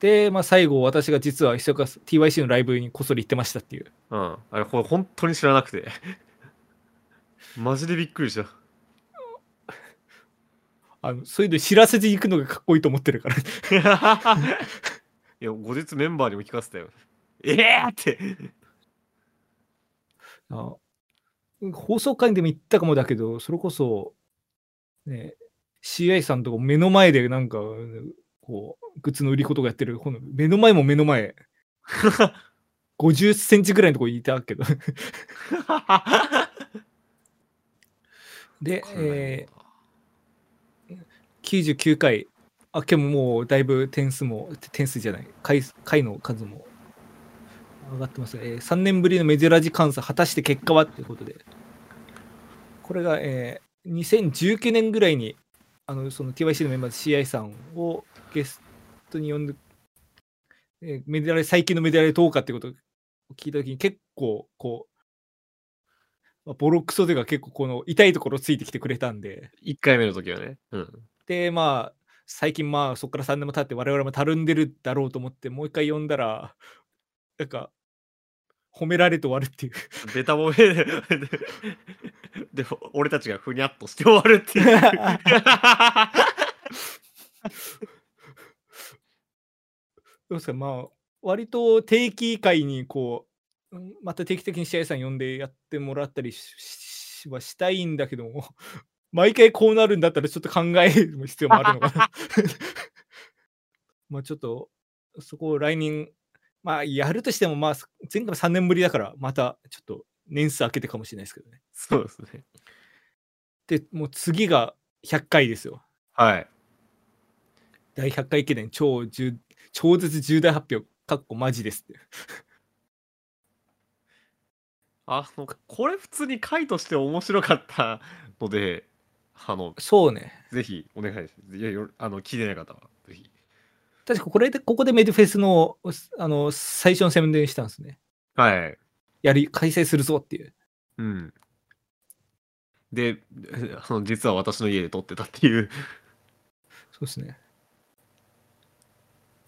で、まあ、最後、私が実はひそか TYC のライブにこっそり行ってましたっていう。うん。あれこれ本当に知らなくて。*laughs* マジでびっくりした。あのそういうの知らせていくのがかっこいいと思ってるから。*laughs* いや後日メンバーにも聞かせたよ。ええー、って。あ放送会でも言ったかもだけど、それこそ、ね、CI さんとか目の前でなんか、こう、グッズの売り子とかやってる、この目の前も目の前、50センチぐらいのとこいたけど。で、えー、99回、あ、けももうだいぶ点数も、点数じゃない、回回の数も上がってます、えー、3年ぶりのメジラジ監査、果たして結果はということで、これが、えー、2019年ぐらいに、あのその TYC のメンバーで CI さんをゲストに呼んで、えー、メディアレ最近のメディアレ10日ってことを聞いたときに結構こう、まあ、ボロクソでが結構この痛いところついてきてくれたんで、1回目の時はね。うん。で、まあ、最近まあそこから3年も経って我々もたるんでるだろうと思ってもう一回呼んだら、なんか、褒められて終わるっていう。ベタ褒めで *laughs* でも俺たちがふにゃっとして終わるっていう *laughs* どうですか？まあ、割と定期会にこう、うんまた定期的に試合さん呼んでやってもらったりししはしたいんだけども、*laughs* 毎回こうなるんだったらちょっと考える必要もあるのかな。まあちょっと、そこを来年、まあやるとしても、まあ前回3年ぶりだから、またちょっと年数空けてかもしれないですけどね。そうですねで、もう次が100回ですよ。はい第100回記念超重超絶重大発表、かっこマジですって。あのこれ普通に回として面白かったのであのそうね。ぜひお願いしますいやよあの聞いてない方は確かこれで、ここでメディフェスのあの最初の宣伝したんですね。はいやり、開催するぞっていう。うんであの実は私の家で撮ってたっていうそうですね。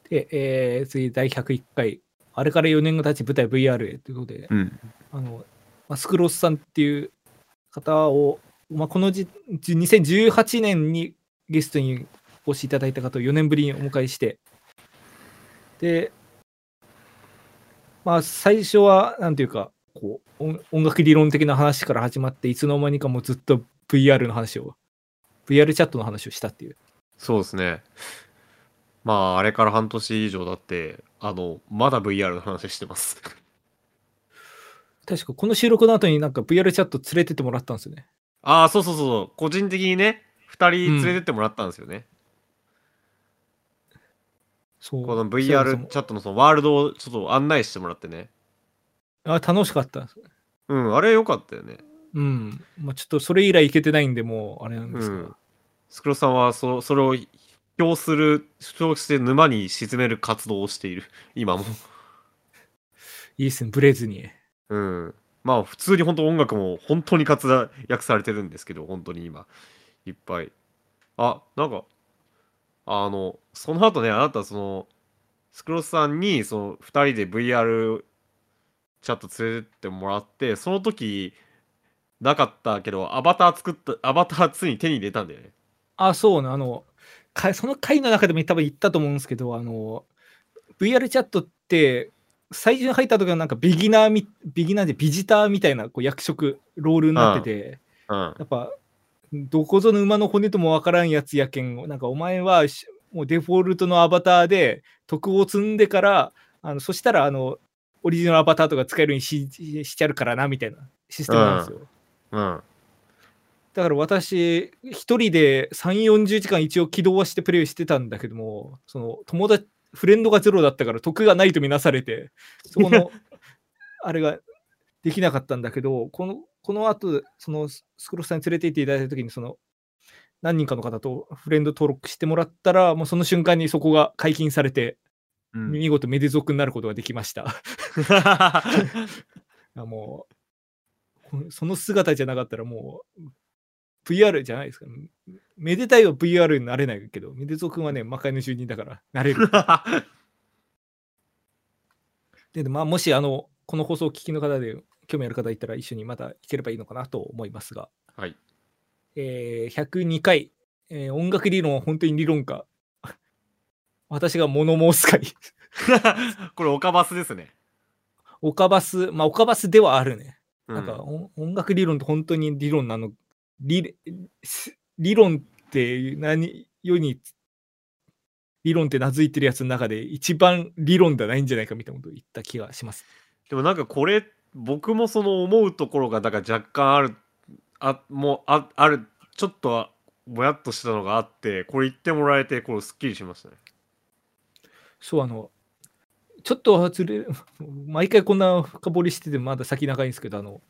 で、えー次、第101回、あれから4年が経ち、舞台 VR へということで、うんあの、マスクロスさんっていう方を、まあ、このじじ2018年にゲストにお越しいただいた方を4年ぶりにお迎えして、で、まあ、最初は、なんていうか、こう音音楽理論的な話から始まって、いつの間にかもうずっと VR の話を、VR チャットの話をしたっていう。そうですねまああれから半年以上だってあのまだ VR の話してます確かこの収録の後になんか VR チャット連れてってもらったんですよね。ああそうそうそうそう個人的にね2人連れてってもらったんですよね、そう。この VR チャットのそのワールドをちょっと案内してもらってねあ楽しかった。うんあれ良かったよねうん。まあ、ちょっとそれ以来行けてないんで、もうあれなんですけど。うんスクロさんはそそれを表する表して沼に沈める活動をしている *laughs* 今もいいっすね、ブレずに。うんまあ普通に本当音楽も本当に活躍されてるんですけど本当に今いっぱいあなんかあのその後ねあなたそのスクロスさんにその2人で VR チャット連れてってもらってその時なかったけどアバター作ったアバターついに手に入れたんだよね。あ、そうね、あの、かその回の中でも多分言ったと思うんですけど、あの、VR チャットって、最初に入った時はなんかビギナーみ、ビギナーでビジターみたいなこう役職、ロールになってて、うん。やっぱどこぞの馬の骨ともわからんやつやけん、なんかお前はしもうデフォルトのアバターで徳を積んでから、あのそしたらあのオリジナルアバターとか使えるようにししちゃるからなみたいなシステムなんですよ。うん。だから私、一人で3、40時間一応起動はしてプレイしてたんだけども、その友達、フレンドがゼロだったから得がないとみなされて、そこの、*laughs* あれができなかったんだけど、この、この後、そのスクロースさんに連れて行っていただいたときに、その、何人かの方とフレンド登録してもらったら、もうその瞬間にそこが解禁されて、うん、見事メデ族になることができました。*laughs* あもう、こその姿じゃなかったらもう、VR じゃないですか。めでたいは VR になれないけど、めでぞくんはね、魔界の住人だから、なれる。*laughs* で、まあ、もし、あの、この放送をお聞きの方で興味ある方いたら、一緒にまた行ければいいのかなと思いますが、はい。えー102回、えー音楽理論は本当に理論か。*laughs* 私が物申す会。*laughs* これ、オカバスですね。オカバス、まあ、オカバスではあるね。うなんか、お音楽理論って本当に理論なの？理す理論って何世に理論って名付いてるやつの中で一番理論ではないんじゃないかみたいなことを言った気がします。でもなんかこれ僕もその思うところがだから若干あるあもうああるちょっとぼやっとしたのがあってこれ言ってもらえてこれすっきりしましたね。そう、あの、ちょっと外れ、*laughs* 毎回こんな深掘りしててまだ先長いんですけど、あの、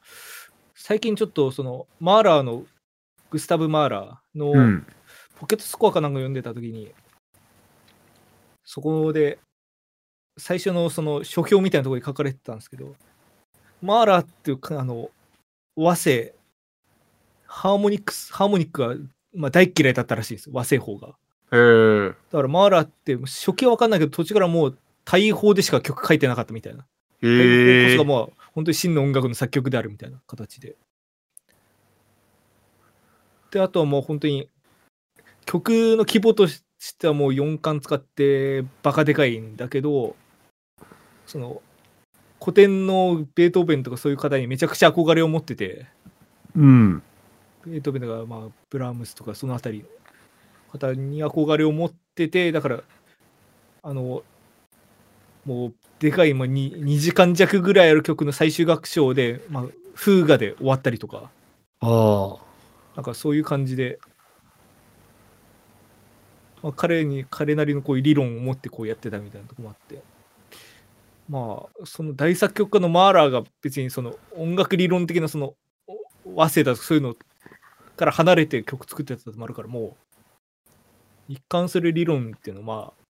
最近ちょっとその、マーラーの、グスタブ・マーラーの、うん。ポケットスコアかなんか読んでたときに、そこで、最初のその書評みたいなところに書かれてたんですけど、マーラーっていうか、あの、和声、ハーモニックス、ハーモニックが、まあ、大っ嫌いだったらしいです、和声法が。へえ。だからマーラーって、初期は分かんないけど、途中からもう、大法でしか曲書いてなかったみたいな。へえそが。まあ、本当に真の音楽の作曲であるみたいな形で。で、あとはもう本当に、曲の規模としてはもう4巻使ってバカでかいんだけど、その、古典のベートーベンとかそういう方にめちゃくちゃ憧れを持ってて、うん。ベートーベンとか、まあ、ブラームスとかそのあたりの方に憧れを持ってて、だから、あの、もう、でかい、まあ、2, 2時間弱ぐらいある曲の最終楽章で、まあ、風雅で終わったりとか、ああ。なんかそういう感じで、まあ、彼に、彼なりのこういう理論を持ってこうやってたみたいなとこもあって、まあ、その大作曲家のマーラーが別にその音楽理論的なそのお和声だとかそういうのから離れて曲作ってたのもあるから、もう、一貫する理論っていうのは、まあ、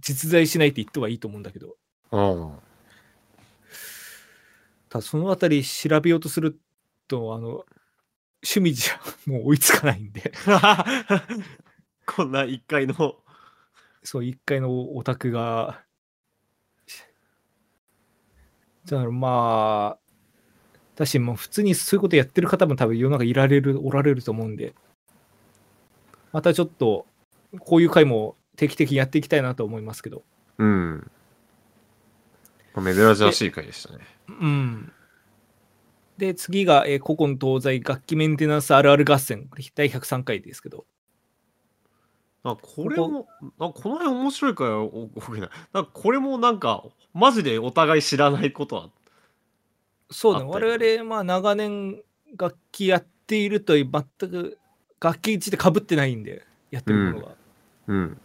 実在しないって言ってはいいと思うんだけど、うん。ただそのあたり調べようとすると、あの、趣味じゃもう追いつかないんで、こんな一回の。そう、一回のオタクが、だからまあ、だし、もう普通にそういうことやってる方も多分世の中いられる、おられると思うんで、またちょっと、こういう回も定期的にやっていきたいなと思いますけど、うん。珍しい回でしたね。うん。で、次が、えー古今東西楽器メンテナンスあるある合戦。これ第103回ですけど。あこれもあこの辺面白いからお多いななんかこれもなんかマジでお互い知らないことはそうね、我々、まあ、長年楽器やっていると全く楽器についてかぶってないんで、やってるものが。うん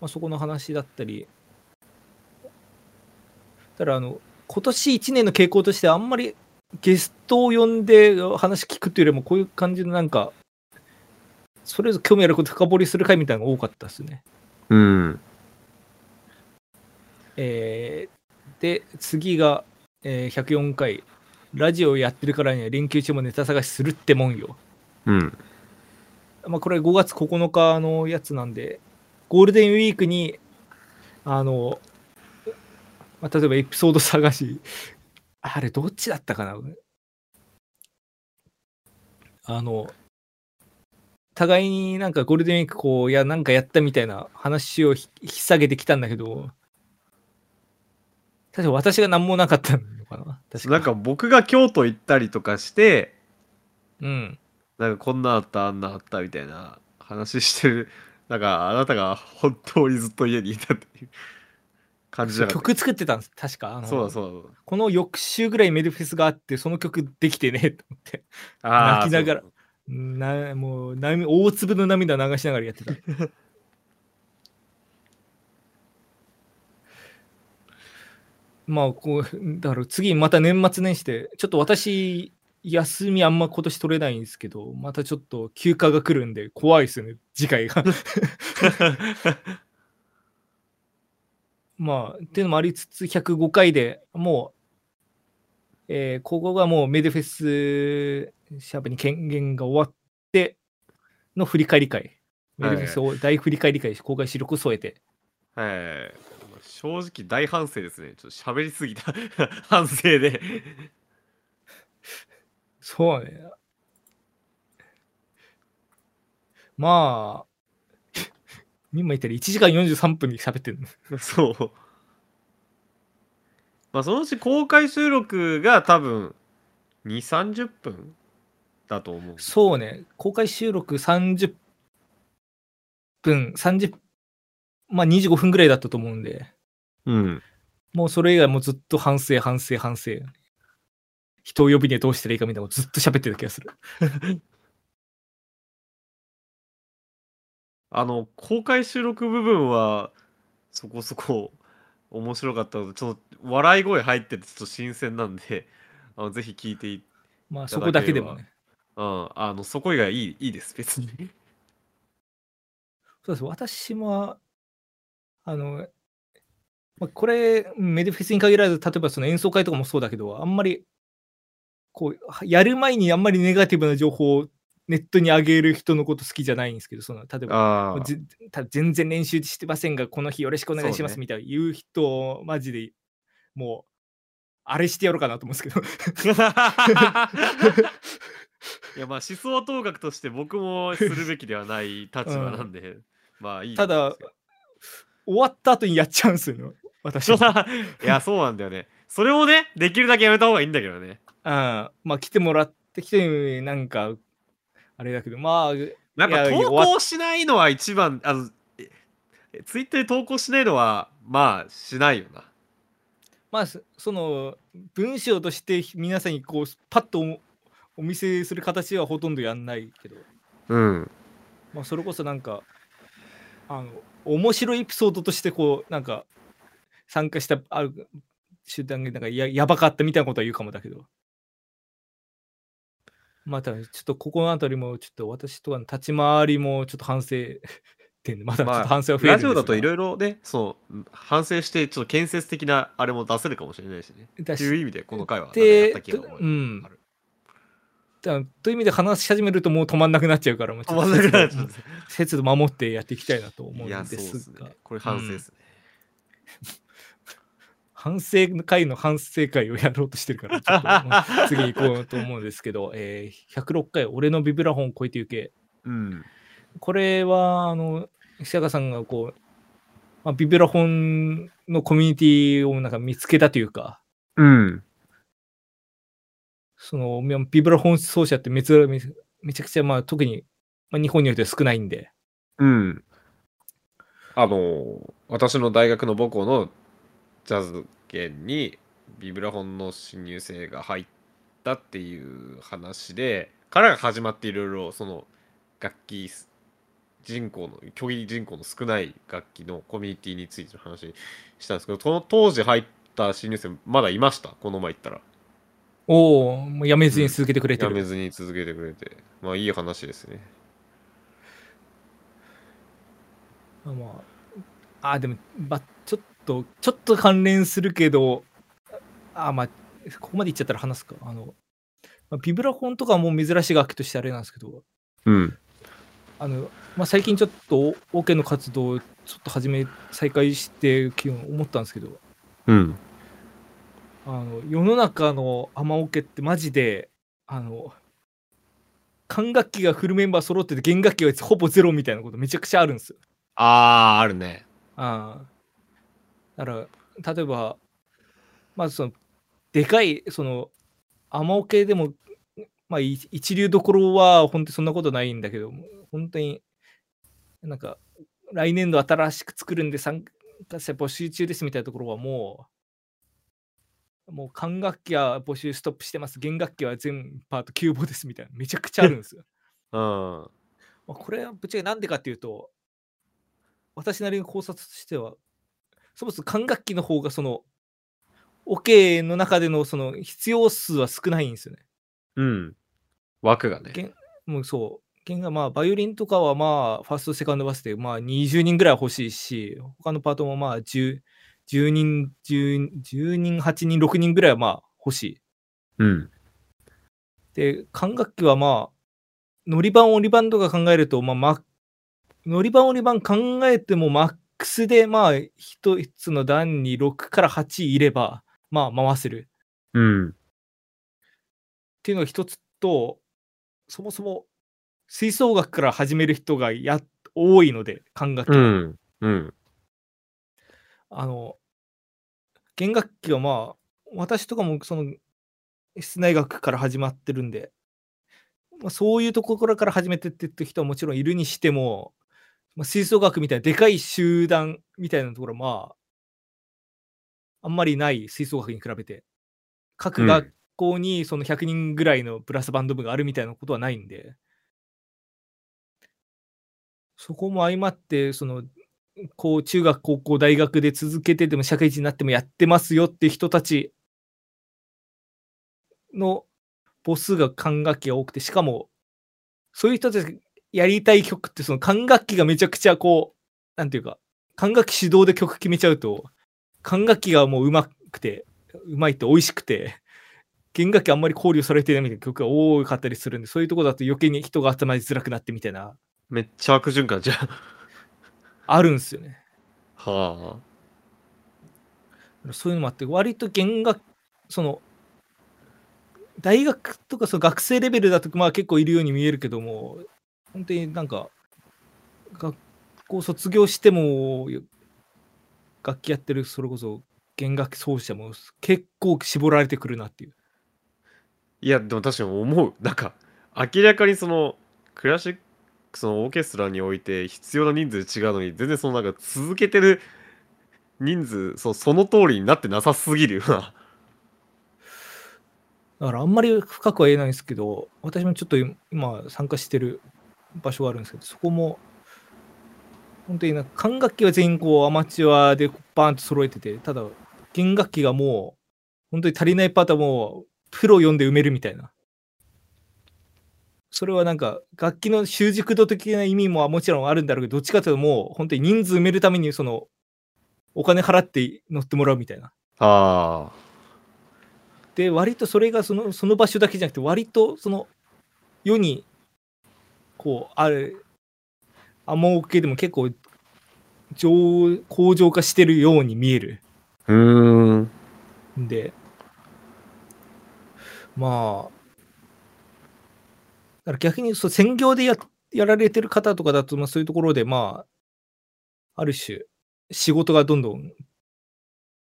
まあ、そこの話だったり。ただ、あの、今年1年の傾向として、あんまりゲストを呼んで話聞くっていうよりも、こういう感じのなんか、それぞれ興味あること深掘りする回みたいなのが多かったですね。うんえーで、次が、えー104回。ラジオやってるからには連休中もネタ探しするってもんよ。うんまあ、これ5月9日のやつなんで、ゴールデンウィークに、あの、まあ、例えばエピソード探し、あれどっちだったかな？あの、互いになんかゴールデンウィークこう、いや、なんかやったみたいな話をひ引き下げてきたんだけど、確か私が何もなかったのかな。確かなんか僕が京都行ったりとかしてうん。なんかこんなあったあんなあったみたいな話してる。なんかあなたが本当にずっと家にいたっていう感じじゃなかった曲作ってたんです。確か。あのそうだそうだ。この翌週ぐらいメルフェスがあってその曲できてねと思って。あー泣きながら。なもう涙大粒の涙流しながらやってたまあこうだから次また年末年始でちょっと私休みあんま今年取れないんですけどまたちょっと休暇が来るんで怖いですよね。次回が。まあっていうのもありつつ105回でもう、えーここがもうメデフェスシャープに権限が終わっての振り返り会。メデフェスを大振り返り会公開視力を添えてはい正直大反省ですね。ちょっと喋りすぎた。*laughs* 反省で。そうね。まあ、今言ったら1時間43分に喋ってるの。*laughs* そう。まあそのうち公開収録が多分2 3 0分だと思う。そうね、公開収録30分、30、まあ25分ぐらいだったと思うんで、うんもうそれ以外もずっと反省、反省、反省。人を呼びにはどうしたらいいかみたいなのをずっと喋ってた気がする。*laughs* あの公開収録部分はそこそこ面白かったのでちょっと笑い声入っててちょっと新鮮なんで *laughs* あのぜひ聞いていまあそこだけでもね。うん、あのそこ以外いいいいです別にそうです。私も、あの、まあ、これ、メディフェスに限らず、例えばその演奏会とかもそうだけど、あんまり、こう、はやる前にあんまりネガティブな情報をネットに上げる人のこと好きじゃないんですけど、その例えば、全然練習してませんが、この日よろしくお願いしますみたいな言う人を、マジで、もう、あれしてやろうかなと思うんですけど。*laughs* いやまあ思想統学として僕もするべきではない立場なんで、まあいいただ、終わった後にやっちゃうんですよ、私は。*laughs* いや *laughs* そうなんだよね。それもねできるだけやめた方がいいんだけどね。あまあ来てもらってきてなんかあれだけどまあなんか投稿しないのは一番あのええツイッターで投稿しないのはまあしないよな。まあそその文章として皆さんにこうパッとおお見せする形はほとんどやんないけど、うん。まあ、それこそなんかあの面白いエピソードとしてこうなんか参加したある集団がなんかややばかったみたいなことは言うかもだけど。またちょっとここのあたりもちょっと私とはの立ち回りもちょっと反省。点 *laughs* でまだちょっと反省は増えるんですジオだといろいろねそう反省してちょっと建設的なあれも出せるかもしれないしね。っていう意味でこの回はなんかやった気が思ううん。あるだからという意味で話し始めるともう止まんなくなっちゃうからもうちょっと止まんなくなっちゃう。節度守ってやっていきたいなと思うんいやそうですがですね。これ反省ですね、反省会の反省会をやろうとしてるから *laughs* ちょっとまあ次行こうと思うんですけど、えー106回「俺のビブラフォン超えてゆけうん」これはあの久坂さんがこう、まあ、ビブラフォンのコミュニティをなんか見つけたというかうん。そのみビブラフォン奏者ってめつめめちゃくちゃまあ特に、まあ、日本においては少ないんで。うん。あの、私の大学の母校のジャズ圏にビブラフォンの新入生が入ったっていう話で、からが始まっていろいろその楽器人口の、競技人口の少ない楽器のコミュニティについての話したんですけど、その当時入った新入生まだいました、この前行ったら。おおもうやめずに続けてくれてる、やめずに続けてくれて、まあいい話ですね。あまあ、あでも、ま、ちょっと、ちょっと関連するけど、あまあ、ここまで言っちゃったら話すか。あの、まあ、ビブラフォンとかはもう珍しい楽器としてあれなんですけど、うん。あの、まあ、最近ちょっとオケの活動をちょっと始め、再開して思ったんですけど、うん。あの世の中の雨オケってマジで、あの、管楽器がフルメンバー揃ってて弦楽器がほぼゼロみたいなことめちゃくちゃあるんですよ。ああ、あるね。ああ。だから、例えば、まずその、でかい、その、雨オケでも、まあ、い一流どころは本当にそんなことないんだけど、本当になんか、来年度新しく作るんで参加者募集中ですみたいなところはもう、もう管楽器は募集ストップしてます。弦楽器は全パート急募ですみたいな。めちゃくちゃあるんですよ。うん。まあこれはぶっちゃけなんでかっていうと、私なりの考察としては、そもそも管楽器の方がその、オ、ケの中でのその必要数は少ないんですよね。うん。枠がね。弦もうそう、弦がまあ、バイオリンとかはまあ、ファースト、セカンドバスでまあ20人ぐらい欲しいし、他のパートもまあ10、10人、10, 10人、8人、6人ぐらいはまあ欲しい。うん。で、管楽器はまあ、乗り番、折り番とか考えると、まあ、ま、乗り番、折り番考えてもマックスでまあ、一つの段に6から8いれば、まあ、回せる。うん。っていうのが一つと、そもそも吹奏楽から始める人がや多いので、管楽器は。うん。うん。あの、弦楽器はまあ、私とかもその、室内楽から始まってるんで、まあ、そういうところから始めてってって人はもちろんいるにしても、まあ、吹奏楽みたいなでかい集団みたいなところはまあ、あんまりない吹奏楽に比べて、各うん。学校にその100人ぐらいのブラスバンド部があるみたいなことはないんで、そこも相まって、その、こう、中学、高校、大学で続けてでも社会人になってもやってますよって人たちの母数が管楽器が多くて、しかも、そういう人たちがやりたい曲って、その管楽器がめちゃくちゃこう、なんていうか、管楽器主導で曲決めちゃうと、管楽器がもううまくて、うまいって美味しくて、弦楽器あんまり考慮されてないみたいな曲が多かったりするんで、そういうとこだと余計に人が集まりづらくなってみたいな、めっちゃ悪循環じゃん。あるんですよね。はそういうのもあって、割と弦楽、その、大学とかその学生レベルだとまあ結構いるように見えるけども、本当になんか、学校卒業しても、楽器やってる、それこそ弦楽器奏者も結構絞られてくるなっていう。あ。いや、でも確かに思う。なんか、明らかにその、クラシック、そのオーケストラにおいて必要な人数違うのに、全然そのなんか続けてる人数、そうその通りになってなさすぎるよな。だからあんまり深くは言えないんですけど、私もちょっと今参加してる場所があるんですけど、そこも、本当になんか管楽器は全員こうアマチュアでバーンと揃えてて、ただ弦楽器がもう、本当に足りないパターンもプロ呼んで埋めるみたいな。それはなんか楽器の習熟度的な意味ももちろんあるんだろうけど、どっちかというともう本当に人数埋めるためにそのお金払って乗ってもらうみたいな。ああ。で割とそれがそのその場所だけじゃなくて割とその世にこうあるアモオケでも結構上向上化してるように見えるうーん。んでまあだから逆にそう専業でややられてる方とかだと、まあ、そういうところでまあある種仕事がどんどん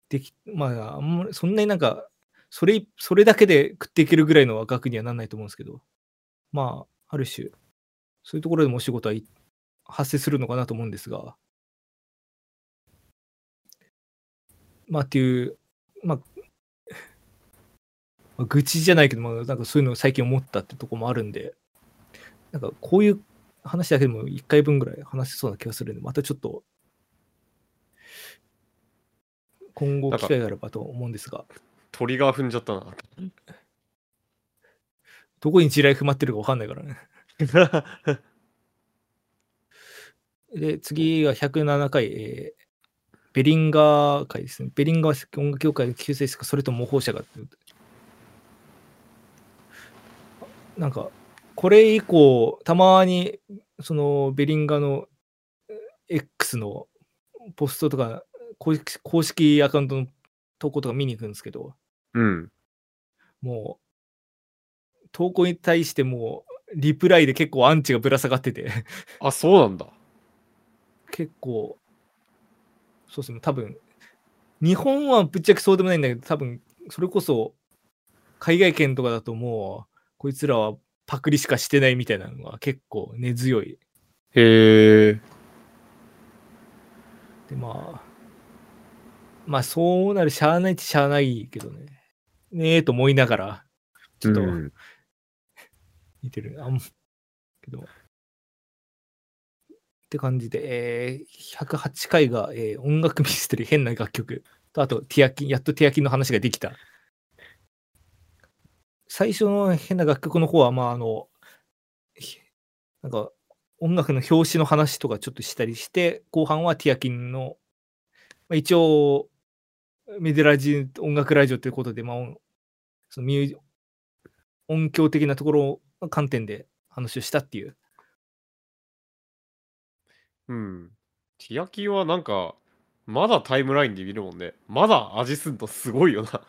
できまああんまりそんなになんかそれそれだけで食っていけるぐらいの額にはなんないと思うんですけどまあある種そういうところでもお仕事はい発生するのかなと思うんですがまあっていうまあ *laughs* まあ愚痴じゃないけど、まあ、なんかそういうのを最近思ったってとこもあるんで、なんかこういう話だけでも1回分ぐらい話せそうな気がするんで、またちょっと、今後機会があればと思うんですが、トリガー踏んじゃったな。どこに地雷踏まってるか分かんないからね。*laughs* で、次が107回、えーベリンガー会ですね。ベリンガー音楽協会の救世主か、それとも模倣者か。なんか、これ以降、たまに、その、ベリンガーの X のポストとか、公式公式アカウントの投稿とか見に行くんですけど、うん。もう、投稿に対してもう、リプライで結構アンチがぶら下がってて、*laughs* あ、そうなんだ。結構、そうですね、多分日本はぶっちゃけそうでもないんだけど、多分それこそ海外圏とかだともこいつらはパクリしかしてないみたいなのが結構根強い。へえ。で、まあ、まあそうなるしゃあないってしゃあないけどね。ねえと思いながら、ちょっとうん見てる。あんけど。って感じで、えー、108回が、えー音楽ミステリー変な楽曲と、あと、ティアキン、やっとティアキンの話ができた。最初の変な楽曲の方は、まあ、あの、なんか、音楽の表紙の話とかちょっとしたりして、後半はティアキンの、まあ、一応、メデラジ音楽ラジオということで、まあ、音そのミュー音響的なところ観点で話をしたっていう。うん。ティアキンはなんか、まだタイムラインで見るもんね。まだ味すんとすごいよな。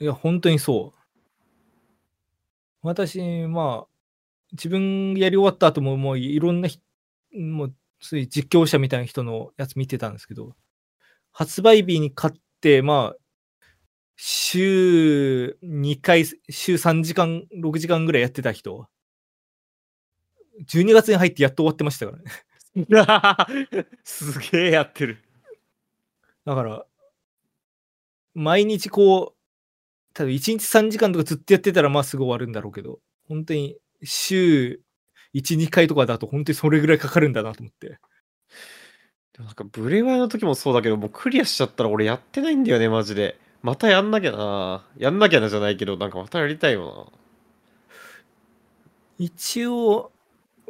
いや、本当にそう。私、まあ、自分やり終わった後も、もういろんなひ、もう、そういう実況者みたいな人のやつ見てたんですけど、発売日に買って、まあ、週2回、週3時間、6時間ぐらいやってた人、12月に入ってやっと終わってましたからね。*laughs* すげえやってる。だから、毎日こう、多分1日3時間とかずっとやってたらまあすぐ終わるんだろうけど、本当に週1、2回とかだと本当にそれぐらいかかるんだなと思って。でもなんかブレワイの時もそうだけど、もうクリアしちゃったら俺やってないんだよね、マジで。またやんなきゃな。やんなきゃなじゃないけど、なんかまたやりたいよ一応、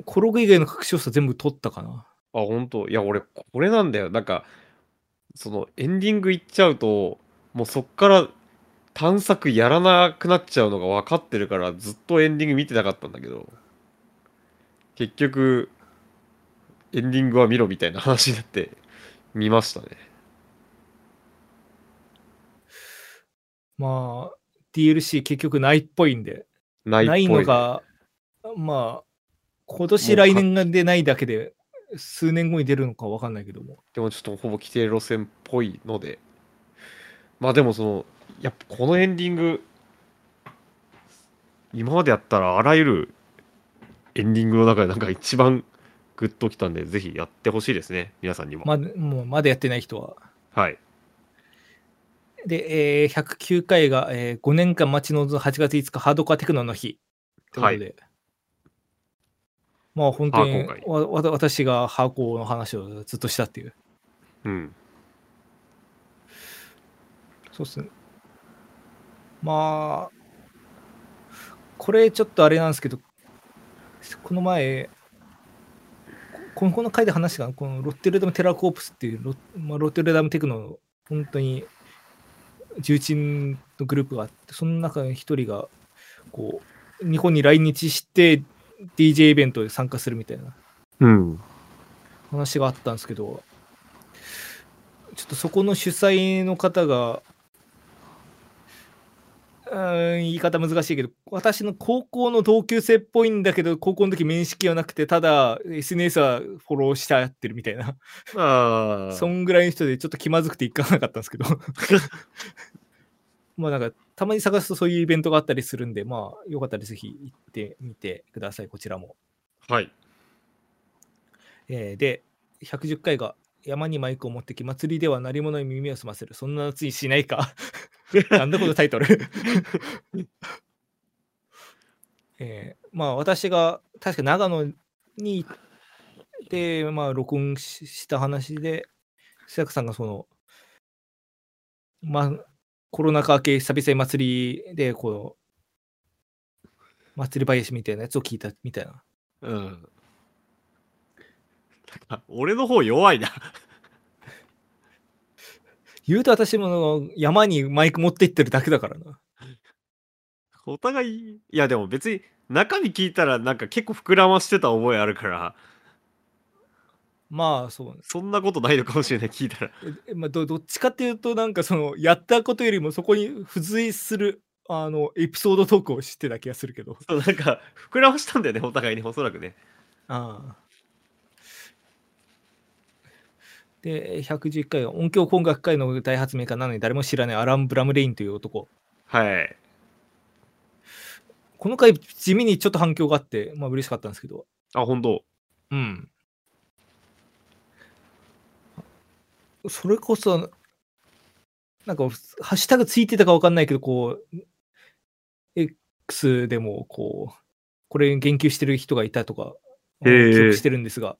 コログ以外の隠し要素全部取ったかな。な。あ、ほんと。いや、俺、これなんだよ。なんか、そのエンディングいっちゃうと、もうそっから探索やらなくなっちゃうのが分かってるから、ずっとエンディング見てなかったんだけど、結局、エンディングは見ろみたいな話になって、見ましたね。まあ、DLC 結局ないっぽいんで、ないない。のが、まあ、今年来年が出ないだけで、数年後に出るのかわかんないけども。でもちょっとほぼ規定路線っぽいので。まあでもその、やっぱこのエンディング、今までやったらあらゆるエンディングの中でなんか一番グッときたんで、ぜひやってほしいですね、皆さんにも。まだ、もうまだやってない人は。はい。で、えー109回が、え5年間待ち望む8月5日ハードコアテクノの日。ということで。まあ本当にわわ私がハーコーの話をずっとしたっていう。うん。そうっすね。まあ、これちょっとあれなんですけど、この前、ここの回で話したこのロッテルダムテラコープスっていうロ,、まあ、ロッテルダムテクノの本当に重鎮のグループがあって、その中の一人がこう日本に来日して DJ イベントで参加するみたいなうん。話があったんですけど、ちょっとそこの主催の方が、うーん言い方難しいけど、私の高校の同級生っぽいんだけど、高校の時面識はなくて、ただ SNS はフォローしてやってるみたいな、ああ。そんぐらいの人でちょっと気まずくて行かなかったんですけど、*laughs* まあなんか、たまに探すとそういうイベントがあったりするんで、まあ、よかったらぜひ行ってみてください、こちらも。はい。えーで、110回が山にマイクを持ってき、祭りでは鳴り物に耳を澄ませる。そんな夏にしないか。*laughs* なんだこのタイトル？*laughs* えーまあ私が確か長野に行って、まあ録音しした話で、須坂さんがその、まあコロナ禍明け久々に祭りで、こう、祭り林みたいなやつを聞いたみたいな。うん。*laughs* 俺の方弱いな。言うと私も山にマイク持って行ってるだけだからな。お互い、いやでも別に中身聞いたらなんか結構膨らましてた覚えあるから、まあそう。そんなことないのかもしれない、聞いたら。えまあ、どどっちかっていうとなんかそのやったことよりもそこに付随するあのエピソードトークを知ってた気がするけど。そうなんか膨らましたんだよね、お互いに、おそらくね。ああで、111回は音響工学会の大発明家なのに誰も知らないアラン・ブラムレインという男。はい。この回地味にちょっと反響があって、まあ嬉しかったんですけど、あ、本当。うん。それこそ、なんか、ハッシュタグついてたかわかんないけど、こう、X でも、こう、これに言及してる人がいたとか、記憶してるんですが、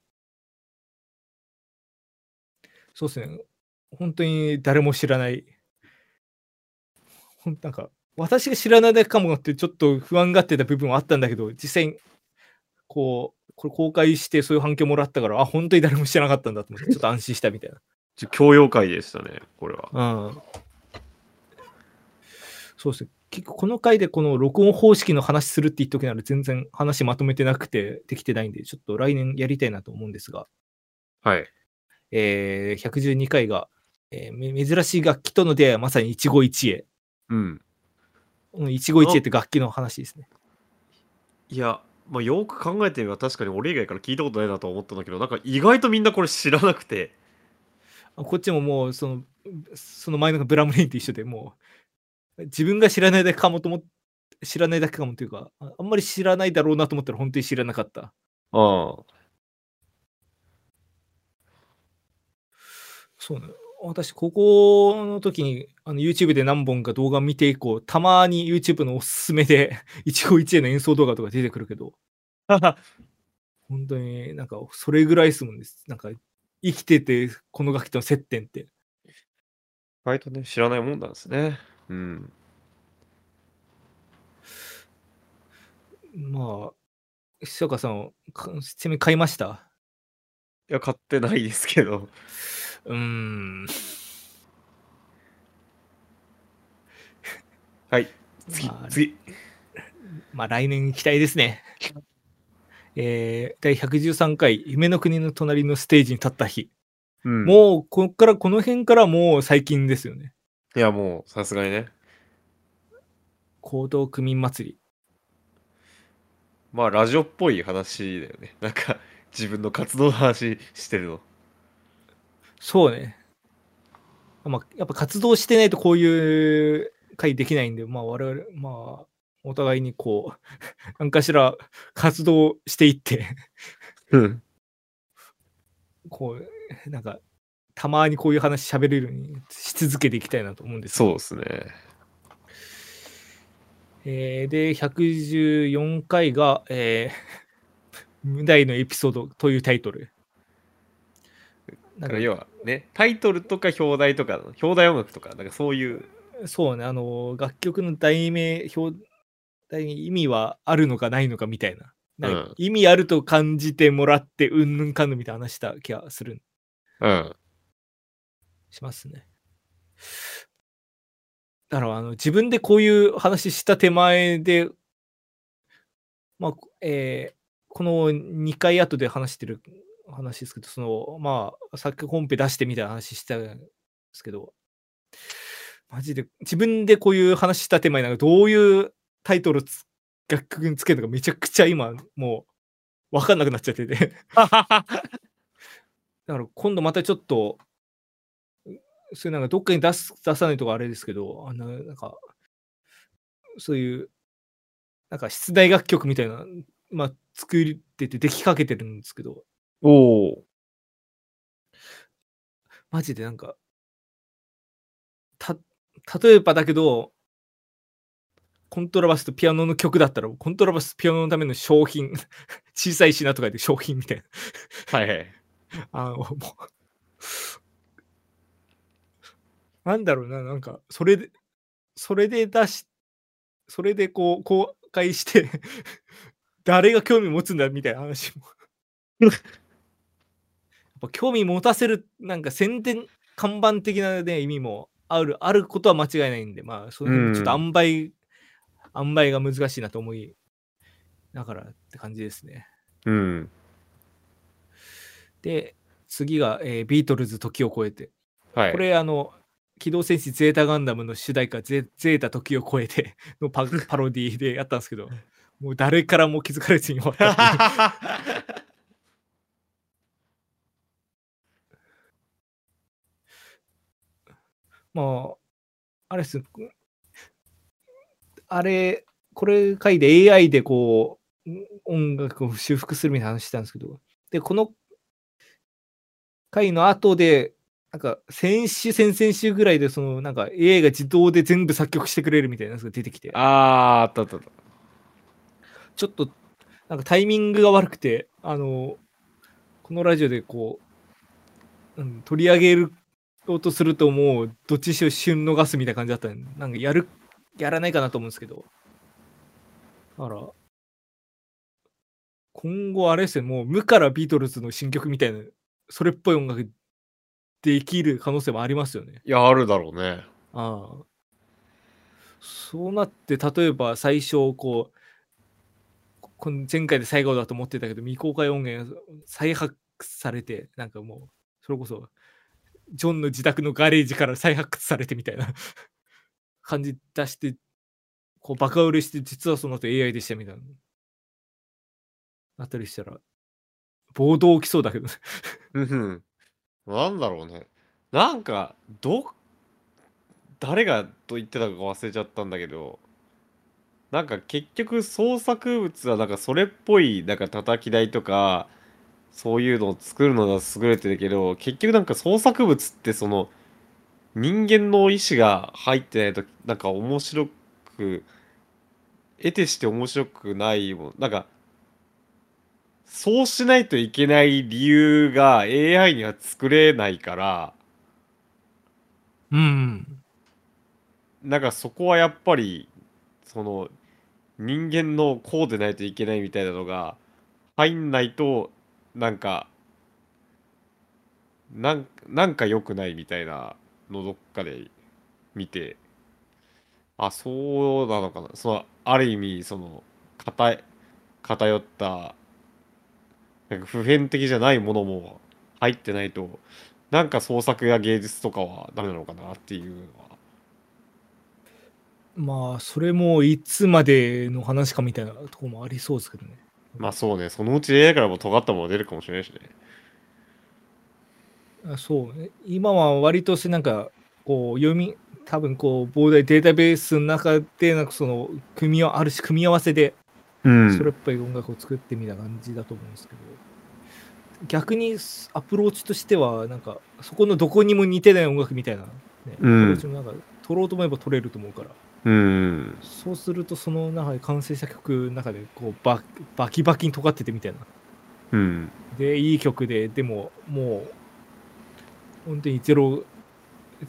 そうですね、本当に誰も知らない、ほんなんか、私が知らないだけかもってちょっと不安がってた部分はあったんだけど、実際に、こう、これ公開してそういう反響もらったから、あ、本当に誰も知らなかったんだと思って、*laughs* ちょっと安心したみたいな。ちょ教養会でしたね、これは。うん。そうですね。結構この回でこの録音方式の話するって言っときなら全然話まとめてなくてできてないんで、ちょっと来年やりたいなと思うんですが、はい。えー、112回が、えーめ珍しい楽器との出会いはまさに一期一会。うん。うん一期一会って楽器の話ですね。いや、まあ、よく考えてみれば確かに俺以外から聞いたことないなとは思ったんだけど、なんか意外とみんなこれ知らなくて。あこっちももうその、その前のブラムレインと一緒でもう、自分が知らないだけかもと思っ知らないだけかもというか、ああんまり知らないだろうなと思ったら本当に知らなかった。ああ。そうね。私、高校の時にあの YouTube で何本か動画見て以降、たまに YouTube のおすすめで *laughs* 一期一会の演奏動画とか出てくるけど、*laughs* 本当になんかそれぐらいですもんです。なんか生きててこの楽器との接点って。意外とね、知らないもんなんですね。うん。まあ、久岡さん、かちなみに買いました？いや、買ってないですけど。うーん。*laughs* はい。次、まあ次。まあ来年期待ですね。えー、第113回、夢の国の隣のステージに立った日。うん、もう、こっから、この辺からもう最近ですよね。いや、もう、さすがにね。行動区民祭り。まあ、ラジオっぽい話だよね。なんか、自分の活動の話してるの。そうね。まあ、やっぱ活動してないとこういう会できないんで、まあ我々、まあ、お互いにこう、*laughs* 何かしら活動していって、うん。こう、なんか、たまにこういう話喋れるようにし続けていきたいなと思うんですそうですね。えーで、114回が、えー、*laughs* 無題のエピソードというタイトル。だから要はね、タイトルとか表題とか、表題音楽とか、なんかそういう、そうね、あの、楽曲の題名、表題に意味はあるのかないのかみたいな。な意味あると感じてもらって、うんぬんかんぬんみたいな話した気がする、うん。しますね。だから、あの、自分でこういう話した手前で、まあ、えーこの2回後で話してる話ですけど、その、まあ、作曲本編出してみたいな話したんですけど、マジで、自分でこういう話した手前、なんかどういうタイトルつ楽曲につけるのかめちゃくちゃ今、もう、わかんなくなっちゃってて。*laughs* だから今度またちょっと、そういうなんかどっかに出す出さないとかあれですけど、あのなんか、そういう、なんか出題楽曲みたいな、まあ、作ってて、できかけてるんですけど、おお。マジでなんか、た、例えばだけど、コントラバスとピアノの曲だったら、コントラバス、ピアノのための商品、*laughs* 小さい品とかで商品みたいな。はいはい。*laughs* あの、もう、なんだろうな、なんか、それで、それで出し、それでこう、公開して、誰が興味持つんだみたいな話も。*laughs* ぱ興味持たせる、なんか宣伝、看板的な、ね、意味もある、あることは間違いないんで、まあ、その辺ちょっと塩梅、塩梅が難しいなと思い、だからって感じですね。うん。で、次が、えービートルズ時を超えて。はい。これ、あの、機動戦士ゼータガンダムの主題歌ゼ、ゼータ時を超えて *laughs* のパパロディでやったんですけど、*laughs* もう誰からも気づかれずに終わった *laughs* っていう。まあ、あれっす。あれ、これ回で AI でこう、音楽を修復するみたいな話したんですけど、で、この回の後で、なんか先週、先々週ぐらいで、そのなんか AI が自動で全部作曲してくれるみたいなやつが出てきて、ああ、あったあったあった。ちょっとなんかタイミングが悪くて、あの、このラジオでこう、うん、取り上げるようとするともうどっちにしろ旬逃すみたいな感じだったんで、なんかやる、やらないかなと思うんですけど、だから、今後あれですよ、もう無からビートルズの新曲みたいな、それっぽい音楽できる可能性もありますよね。いや、あるだろうね。ああ。そうなって、例えば最初、こう、この前回で最後だと思ってたけど、未公開音源が再発掘されて、なんかもう、それこそ、ジョンの自宅のガレージから再発掘されてみたいな *laughs* 感じ出して、こう、バカ売れして、実はその後 AI でしたみたいな。あったりしたら、暴動起きそうだけどね。*laughs* うん。なんだろうね。なんか、ど、誰がと言ってたか忘れちゃったんだけど、なんか結局創作物はなんかそれっぽいなんか叩き台とかそういうのを作るのが優れてるけど結局なんか創作物ってその人間の意志が入ってないとなんか面白く得てして面白くないもんなんかそうしないといけない理由が AI には作れないからうん。なんかそこはやっぱりその人間のこうでないといけないみたいなのが入んないとなんかなんなんか良くないみたいなのどっかで見てあそうなのかなそのある意味その偏偏ったなんか普遍的じゃないものも入ってないとなんか創作や芸術とかはダメなのかなっていうのはまあ、それもいつまでの話かみたいなとこもありそうですけどね。まあそうね、そのうち AI からも尖ったもの出るかもしれないしね。あそうね。今は割としてなんか、こう、読み、多分こう、膨大データベースの中で、なんかその、組み合わある種組み合わせで、うそれっぽい音楽を作ってみた感じだと思うんですけど、逆にアプローチとしては、なんか、そこのどこにも似てない音楽みたいな、ね、うん。アプローチもなんか、取ろうと思えば取れると思うから、うん。そうすると、その中で完成した曲の中で、こうバ、バキバキに尖っててみたいな。うん。で、いい曲で、でも、もう、本当にゼロ、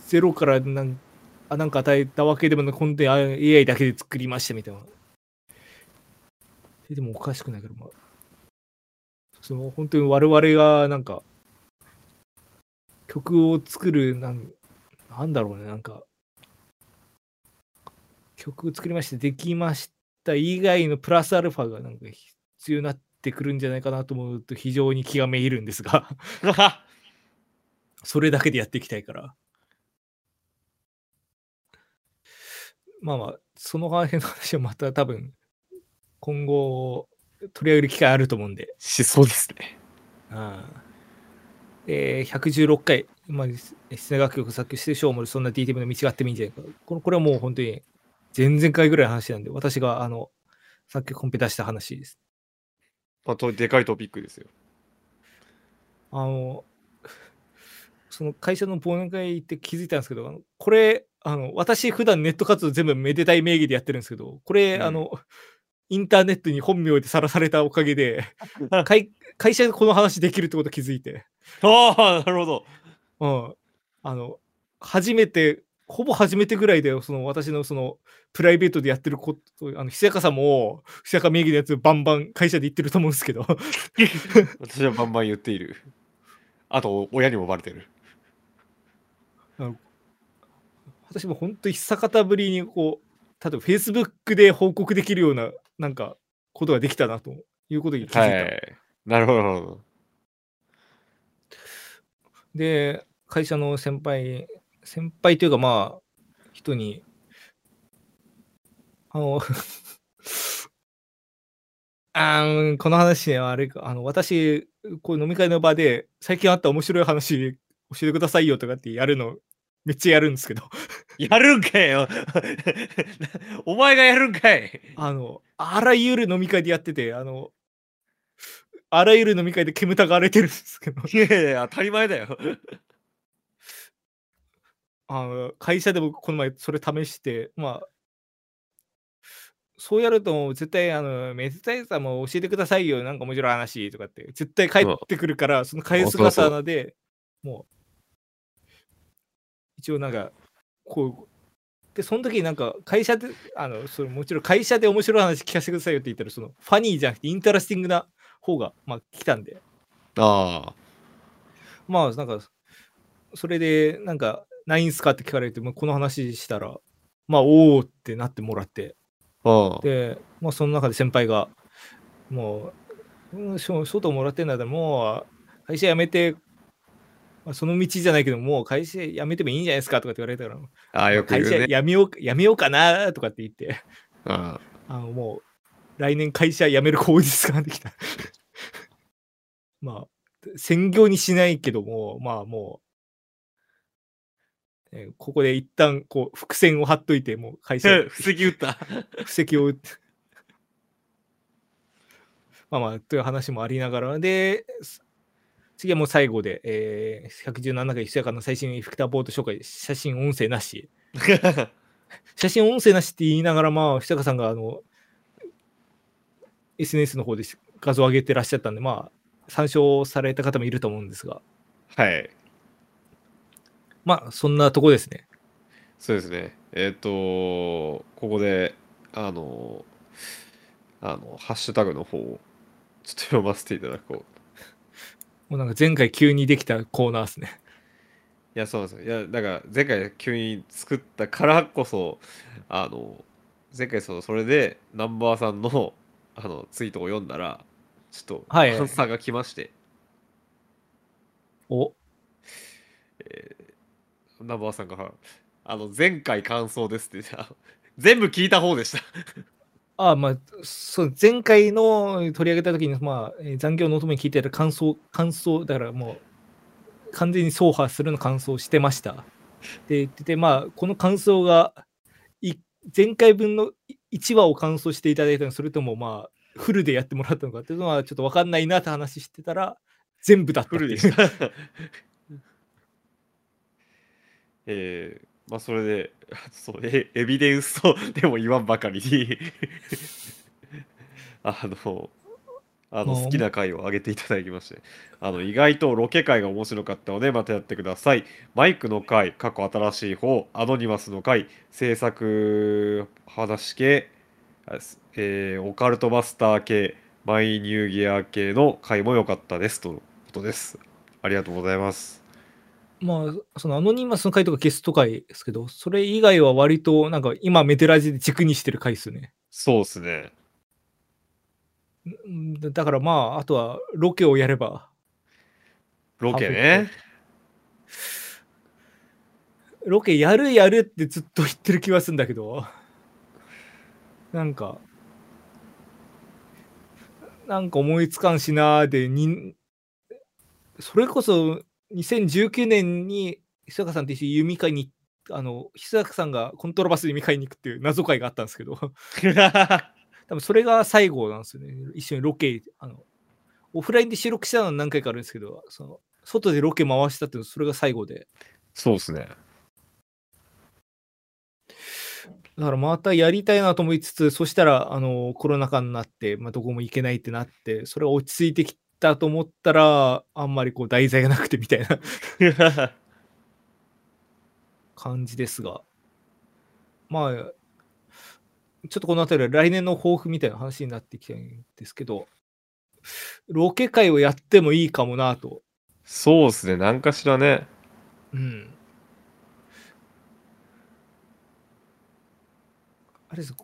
ゼロからなんあなんか与えたわけでもなく、本当にあ AI だけで作りましたみたいな。ででもおかしくないけど、まあ、その本当に我々がなんか、曲を作る、なんなんだろうね、なんか、曲作りまして、できました以外のプラスアルファがなんか必要になってくるんじゃないかなと思うと非常に気がめいるんですが、*laughs* それだけでやっていきたいから。まあまあ、その辺の話はまた多分、今後取り上げる機会あると思うんで、しそうですね。ああえー、116回、まあ、室内楽曲作曲してしょうもそんな DTM の道があってもいいんじゃないか。これこれはもう本当に前々回ぐらいの話なんで、私があの作曲コンペ出した話です。まあ、とでかいトピックですよ。あの、その会社の忘年会行って気づいたんですけど、あのこれ、あの私、普段ネット活動全部めでたい名義でやってるんですけど、これ、うんあの、インターネットに本名でさらされたおかげで、会会社でこの話できるってこと気づいて、ああ、なるほど。うん、あの、初めて、ほぼ初めてぐらいで、その私のそのプライベートでやってること、あの、久坂さんも、久坂名義のやつバンバン会社で言ってると思うんですけど、*laughs* 私はバンバン言っている。あと、親にもバレてる。私も本当に久方ぶりにこう、例えば Facebook で報告できるような、なんか、ことができたなということに気づいた。はい。なるほど、なるほど。で、会社の先輩、先輩というかまあ、人に、あの、*laughs* あーこの話ね、あれか、あの、私、こう飲み会の場で、最近あった面白い話教えてくださいよとかってやるのめっちゃやるんですけど、*laughs* やるんかいよ。*laughs* お前がやるんかい。あの、あらゆる飲み会でやってて、あの、あらゆる飲み会で煙たがられてるんですけど、いやいや、当たり前だよ。あの会社でもこの前それ試して、まあ、そうやると絶対あの、メタタイさんも教えてくださいよ、なんか面白い話とかって、絶対帰ってくるから、その返すそうそう方で、もう、一応なんか、こう、で、その時になんか会社で、あの、それもちろん会社で面白い話聞かせてくださいよって言ったら、そのファニーじゃなくてインタラスティングな方が、まあ来たんで、あ。まあなんか、それでなんか、ないんすか？って聞かれて、まあ、この話したら、まあ、おおってなってもらって、あ。ああ。で、まあ、その中で先輩が、もう、うん、しょ外もらってんだったら、もう、会社辞めて、まあ、その道じゃないけど、もう会社辞めてもいいんじゃないですかとかって言われたから、ああ、よく言会社。辞めよう辞めようかなとかって言って、ああのもう、来年会社辞める口実ができた。*laughs* まあ、専業にしないけども、まあもう、えーここで一旦こう伏線を張っといて、もう会社あ。布石打った。*laughs* 布石を打って。*laughs* まあまあ、という話もありながら、で、す次はもう最後で、えー、117回ひそやかな最新エフェクターボード紹介、写真、音声なし。*laughs* 写真、音声なしって言いながら、まあ、ひそやかさんが、あの、SNS の方で画像を上げてらっしゃったんで、まあ、参照された方もいると思うんですが、はい。まあ、そんなとこですね。そうですね。えっ、と、ここで、あの、あの、ハッシュタグの方をちょっと読ませていただこう。もうなんか前回急にできたコーナーですね。いや、そうなんですよ。いや、だから前回急に作ったからこそ、あの、前回その、それでナンバーさんの、あの、ツイートを読んだら、ちょっと、はいアンサーが来まして、お、ナンバーさんが、あの、前回感想ですって、あの全部聞いた方でした。あまあ、そう、前回の取り上げた時に、まあ、えー残業のお供に聞いてた感想、感想、だからもう、完全に走破するの感想をしてました。で、言ってて、まあ、この感想が、い前回分の1話を感想していただいたのかそれとも、まあ、フルでやってもらったのかっていうのは、ちょっと分かんないなって話してたら、全部だったっていう。えー、まあそれで、*laughs* そうエエビデンスとでも言わんばかりに *laughs* あの、あの好きな回を上げていただきまして、あの意外とロケ回が面白かったので、またやってください。マイクの回、過去新しい方、アノニマスの回、制作話系、えーオカルトマスター系、マイニューギア系の回も良かったですとのことです。ありがとうございます。まあ、そのアノニマスの回とかゲスト回ですけど、それ以外は割と、なんか今メテラジで軸にしてる回ですよね。そうですね。うんだだからまあ、あとはロケをやれば、ロケねク。ロケやるやるってずっと言ってる気はするんだけど、なんか、なんか思いつかんしなーで、にそれこそ2019年に久坂さんと一緒に弓会に、あの、久坂さんがコントラバスで弓会に行くっていう謎会があったんですけど、多分それが最後なんですよね。一緒にロケ、あの、オフラインで収録したのは何回かあるんですけど、その外でロケ回したっていうのそれが最後で。そうですね。だからまたやりたいなと思いつつ、そしたらあのコロナ禍になって、まあ、どこも行けないってなって、それが落ち着いてきたと思ったら、あんまりこう題材がなくてみたいな感じですが、まあ、ちょっとこの辺りは来年の抱負みたいな話になってきたんですけど、ロケ会をやってもいいかもなと。そうですね。何かしらね。うん。あれです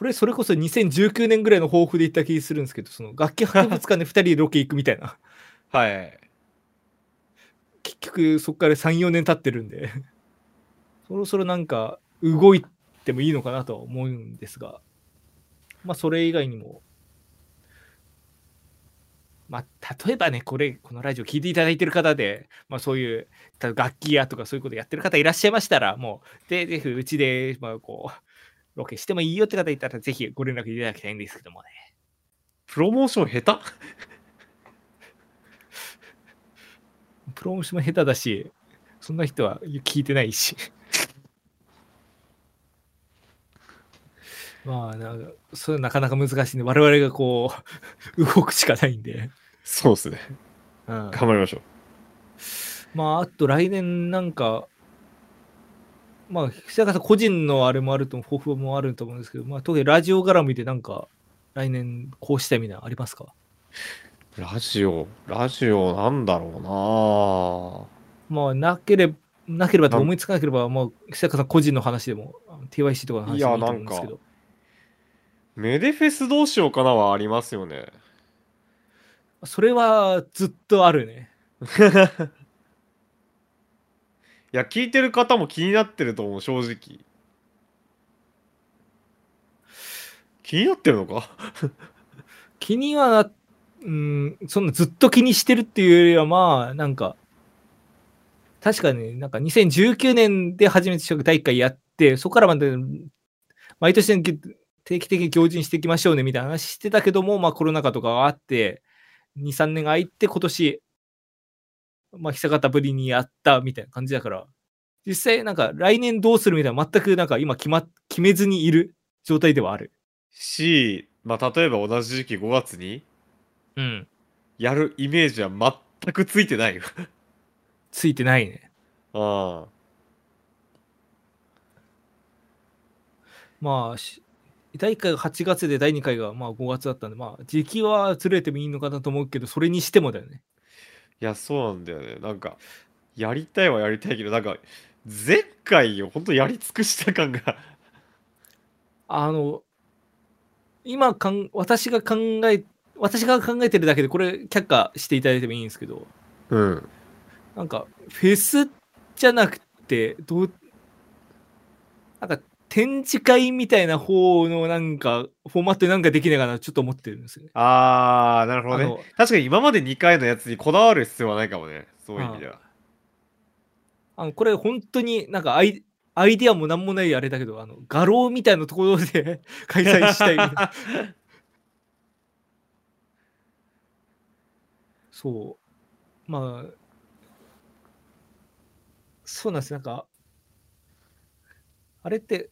ここれそれこそ2019年ぐらいの抱負で言った気するんですけど、その楽器博物館で2人でロケ行くみたいな。*laughs* はい。結局そこから3、4年経ってるんで、そろそろなんか動いてもいいのかなとは思うんですが、まあそれ以外にも、まあ、例えばね、これ、このラジオ聞いていただいてる方で、まあ、そういう楽器屋とかそういうことやってる方いらっしゃいましたら、もう、で、ぜひうちで、まあ、こう、ロケしてもいいよって方いたら、ぜひご連絡いただきたいんですけどもね。プロモーション下手？*laughs* プロモーションも下手だし、そんな人は聞いてないし。*laughs* まあ、なんか、それなかなか難しいんで、我々がこう、*laughs* 動くしかないんで。そうですね。うん、頑張りましょう。まあ、あと来年なんか、まあ、久坂さん個人のあれもあると、抱負もあると思うんですけど、まあ、特にラジオ絡みでなんか、来年こうしたいみたいなのありますか？ラジオ、ラジオなんだろまあ、なければ、なければと思いつかなければ、まあ、久坂さん個人の話でも、TYC とかの話でもいいと思うんですけど。いやなうな。メデフェスどうしようかなはありますよね。それはずっとあるね。*laughs* いや、聞いてる方も気になってると思う、正直。気になってるのか？気にはな、うん、そんなずっと気にしてるっていうよりは、まあ、なんか、確かになんか2019年で初めて第1回やって、そこからまで毎年定期的に行事にしていきましょうねみたいな話してたけども、まあコロナ禍とかがあって、2、3年が空いて今年、まあ久方ぶりにやったみたいな感じだから、実際なんか来年どうするみたいな全くなんか今決,、ま、決めずにいる状態ではある。し、まあ、例えば同じ時期5月にうん。やるイメージは全くついてないよ。ついてないね。ああ。まあ、し第1回が8月で第2回がまあ5月だったんで、まあ時期はずれてもいいのかなと思うけど、それにしてもだよね。いや、そうなんだよね。なんか、やりたいはやりたいけど、なんか、前回を本当やり尽くした感があの、今かん、私が考え、私が考えてるだけで、これ却下していただいてもいいんですけど、うん。なんか、フェスじゃなくて、どう、なんか、展示会みたいな方のなんか、フォーマットでなんかできないかな、ちょっと思ってるんですよね。あー、なるほどね。確かに今まで2回のやつにこだわる必要はないかもね。そういう意味では。あのこれ本当になんかアイアイディアもなんもないあれだけど、あの画廊みたいなところで *laughs* 開催したい。そう。まあ、そうなんです。なんか、あれって、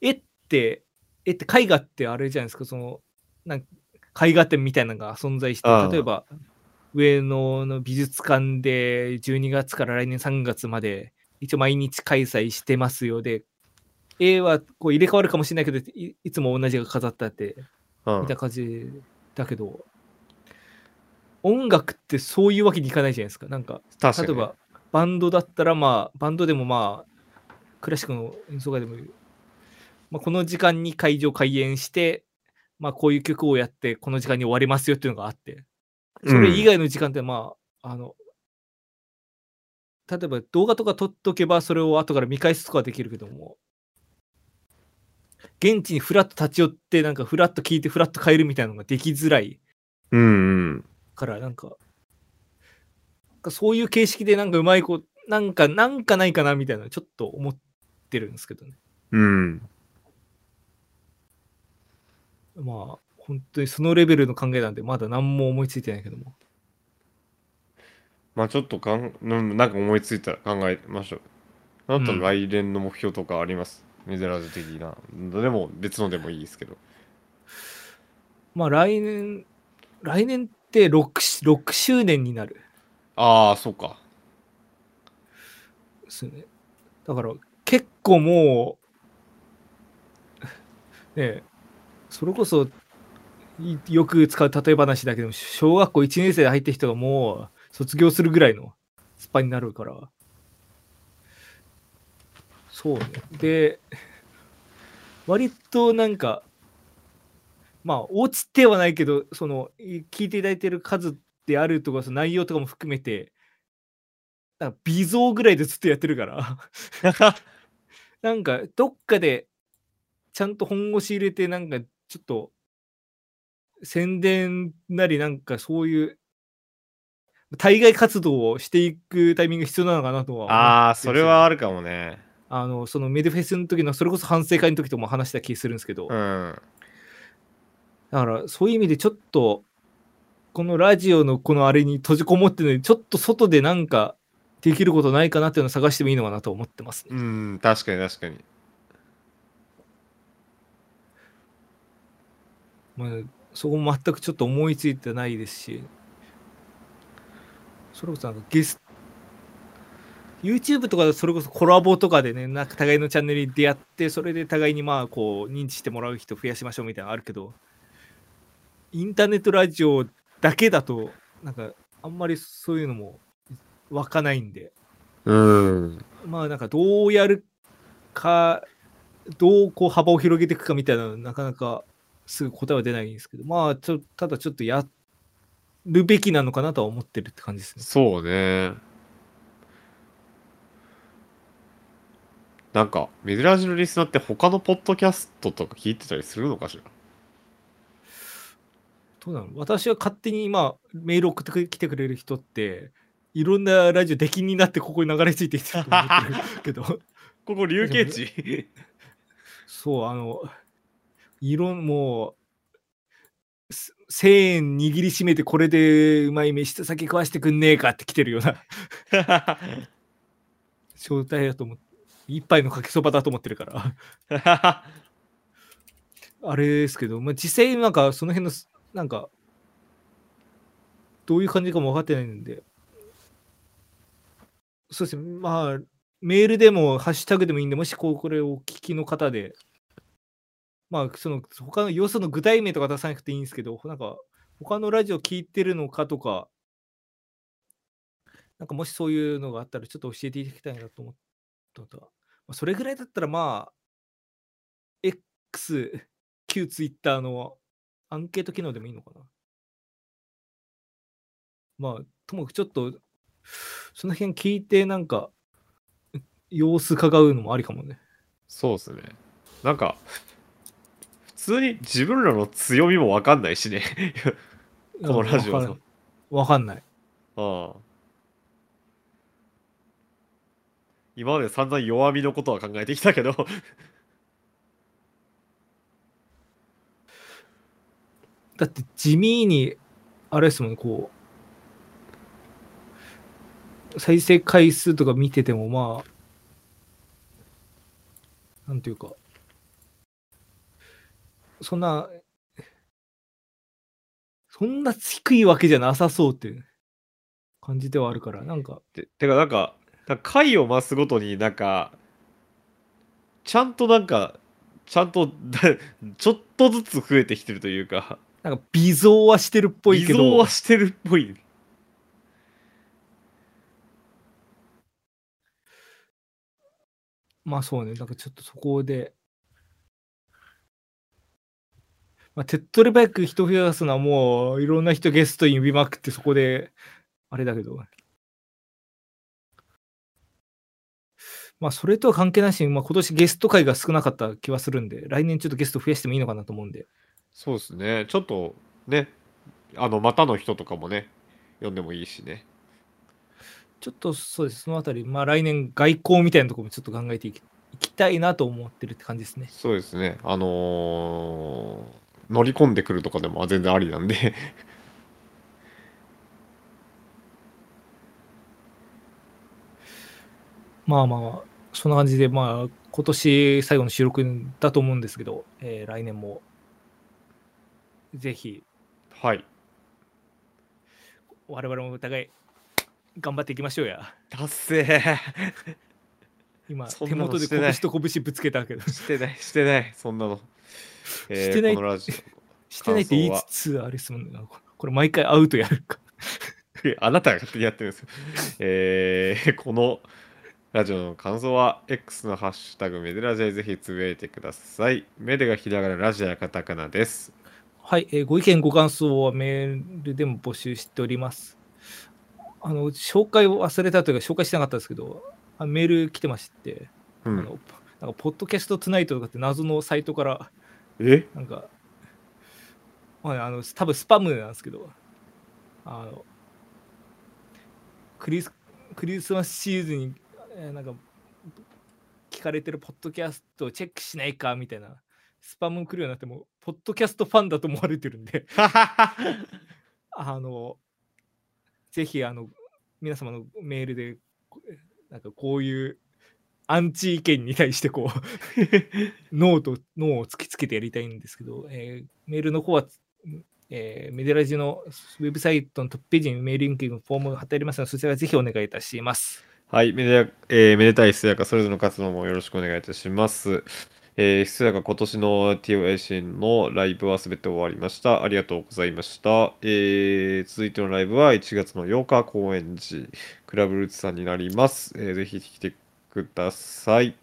絵って、絵って絵画ってあれじゃないですか、その、なん絵画展みたいなのが存在して例えば、上野の美術館で12月から来年3月まで、一応毎日開催してますよで、絵はこう入れ替わるかもしれないけど、いいつも同じが飾ってあって、うん。みた感じだけど、音楽ってそういうわけにいかないじゃないですか。なんか、例えば、バンドだったら、まあ、バンドでもまあ、クラシックの演奏会でもいい、まあ、この時間に会場開演して、まあ、こういう曲をやって、この時間に終わりますよっていうのがあって、それ以外の時間って、まあ、あの、例えば動画とか撮っとけば、それを後から見返すとかはできるけども、現地にフラッと立ち寄って、なんかフラッと聞いて、フラッと帰るみたいなのができづらいうん。から、なんか、そういう形式でなんかうまい子、なんか、なんかないかなみたいな、ちょっと思ってるんですけどね。うん。まあ、本当にそのレベルの考えなんで、まだ何も思いついてないけども。まあちょっとかん、うんなんか思いついたら考えましょう。あな来年の目標とかあります、メゼラジ的な。でも別のでもいいですけど。まあ、来年、来年って 6, 6周年になるああ、そうか。ですよね。だから、結構もう、*laughs* ねえ、それこそ、いよく使う例え話だけども、小学校1年生で入った人がもう卒業するぐらいのスパになるから、そうね。で、割となんか、まあ、落ちてはないけど、その、い聞いていただいてる数であるとか、その内容とかも含めて、なんか微増ぐらいでずっとやってるから、*laughs* なんか、どっかで、ちゃんと本腰入れて、なんか、ちょっと、宣伝なりなんかそういう、対外活動をしていくタイミングが必要なのかなとはああ、それはあるかもね。あの、そのメデフェスの時の、それこそ反省会の時とも話した気するんですけど、うん。だからそういう意味でちょっと、このラジオのこのあれに閉じこもってるのに、ちょっと外でなんかできることないかなっていうのを探してもいいのかなと思ってますね。うん、確かに確かに。まあ、そこも全くちょっと思いついてないですし、それこそなんかゲス YouTube とかでそれこそコラボとかでね、なんか互いのチャンネルに出会って、それで互いにまあこう認知してもらう人増やしましょうみたいなのあるけど、インターネットラジオだけだと、なんかあんまりそういうのも湧かないんで、うん。まあなんかどうやるか、どうこう幅を広げていくかみたいなのはなかなかすぐ答えは出ないんですけど、まあちょただちょっとやるべきなのかなとは思ってるって感じですね。そうね。なんか、メデラジのリスナーって他のポッドキャストとか聞いてたりするのかしら？どうなの私は勝手に今メール送ってきてくれる人って、いろんなラジオ出禁になってここに流れ着いてきてると思ってるけど、*laughs* ここ、流刑地？*laughs* そう、あの、いろん、もう、す1000円握りしめてこれでうまい飯と酒食わしてくんねえかって来てるような。*laughs* 状態だと思って、一杯のかけそばだと思ってるから、*laughs* あれですけど、まあ、実際なんかその辺のす、なんか、どういう感じかも分かってないんで、そうですね、まあ、メールでもハッシュタグでもいいんで、もしこうこれをお聞きの方で、まあ、その他の要素の具体名とか出さなくていいんですけど、なんか、他のラジオ聞いてるのかとか、なんかもしそういうのがあったら、ちょっと教えていただきたいなと思ったと、まあそれぐらいだったら、まあ、X、旧 Twitter のアンケート機能でもいいのかな。まあ、ともかくちょっと、その辺聞いて、なんか、様子伺うのもありかもね。そうですね。なんか、通に自分らの強みもわかんないしね。このラジオのわかん。わかんない。ああ。今まで散々弱みのことは考えてきたけど。だって地味に、あれですもんね、こう、再生回数とか見てても、まあ、なんていうか、そんな、そんな低いわけじゃなさそうっていう感じではあるから、なんか、ててかなんかなんか回を増すごとになんかちゃんとなんかちゃんとだ *laughs* ちょっとずつ増えてきてるというか。なんか微増はしてるっぽい偽けど。造は、してるっぽい。まあそうね、なんかちょっとそこで、まあ、手っ取り早く人増やすのはもういろんな人ゲストに呼びまくってそこで、あれだけど。まあそれとは関係なしに、まあ、今年ゲスト会が少なかった気はするんで、来年ちょっとゲスト増やしてもいいのかなと思うんで。そうですねちょっとねあのまたの人とかもね読んでもいいしねちょっとそうです、そのあたり、まあ来年外交みたいなところもちょっと考えていきいきたいなと思ってるって感じですね。そうですねあのー乗り込んでくるとかでも全然ありなんで。*laughs* まあまあ、そんな感じで、まあ、今年最後の収録だと思うんですけど、えー来年も、ぜひ、はい。我々もお互い、頑張っていきましょうや。達成。今、手元で拳と拳ぶつけたけど、してないしてないそんなの、えーしてないこのラジしてないって言いつつ、あれですもんね。これ、毎回アウトやるか。オ *laughs* あなたが勝手にやってるんですよえー *laughs* このラジオの感想は X のハッシュタグメデラジでぜひつぶやいてくださいメデがひらがなラジオやカタカナですはい、えーご意見、ご感想はメールでも募集しております。あの、紹介を忘れたというか、紹介してなかったですけど、あメール来てまして、うんあの、なんか、ポッドキャストツナイトとかって謎のサイトから、え？なんか、まあ、あの多分スパムなんですけど、あのクリスクリスマスシーズンに、えーなんか聞かれてるポッドキャストをチェックしないかみたいなスパム来るようになっても、ポッドキャストファンだと思われてるんで、*laughs* あの、ぜひ、あの、皆様のメールで、こなんかこういうアンチ意見に対してこう *laughs* ノーとノーを突きつけてやりたいんですけど、えーメールの方は、えーメデラジのウェブサイトのトップページにメールリンクのフォームが貼ってありますので、そちらぜひお願いいたします。はい、めで,、えーめでたいひそやか、それぞれの活動もよろしくお願いいたします。えー、ひそやか、今年の TOIC のライブはすべて終わりました。ありがとうございました。えー続いてのライブは1月の8日、高円寺、クラブルーツさんになります。えーぜひ来てください。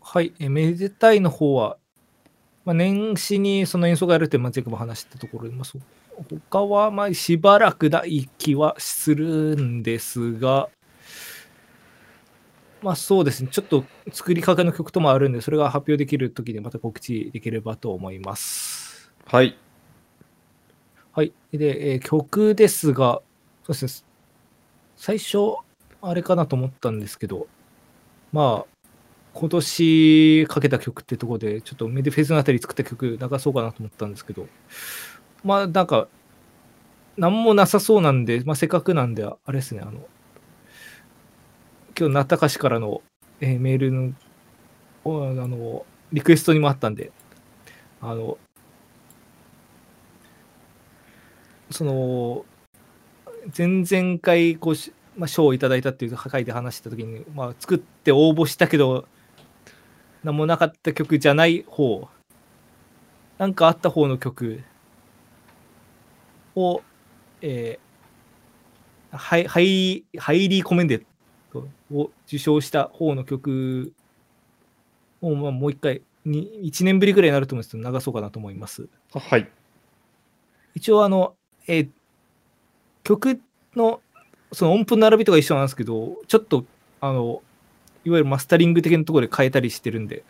はい、えーめでたいの方は、まあ、年始にその演奏がやるって、まあ、前回も話したところで、まあ、そう他はまあしばらくない気はするんですが、まあそうですね、ちょっと作りかけの曲ともあるんで、それが発表できるときにまた告知できればと思います。はい。はい。で、えー曲ですが、そうですね、最初、あれかなと思ったんですけど、まあ、今年かけた曲ってとこで、ちょっとメディフェスのあたり作った曲流そうかなと思ったんですけど、まあ、なんか、なんもなさそうなんで、まあ、せっかくなんで、あれですね、あの、今日、なたかしからの、えーメールの、おあの、リクエストにもあったんで、あの、その、前々回こうし、まあ、賞をいただいたっていう回で話した時に、まあ、作って応募したけど何もなかった曲じゃない方なんかあった方の曲を、えーハイハイハイリーコメンデを受賞した方の曲を、まあ、もう一回に1年ぶりぐらいになると思うんですけど流そうかなと思います。はい。一応あの、えー曲のその音符の並びとか一緒なんですけどちょっとあのいわゆるマスタリング的なところで変えたりしてるんで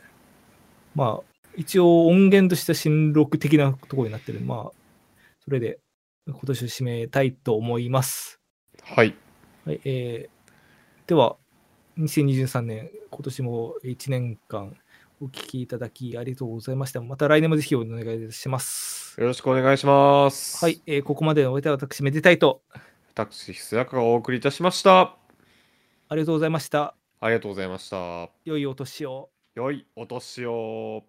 まあ一応音源としては新録的なところになってるまあそれで今年を締めたいと思います、はい。はいえーでは2023年今年も1年間お聞きいただきありがとうございましたまた来年もぜひお願いしますよろしくお願いします。はい、。えーここまでのお相手は私めでたいと私、ひそやかがお送りいたしました。ありがとうございました。ありがとうございました。良いお年を。良いお年を。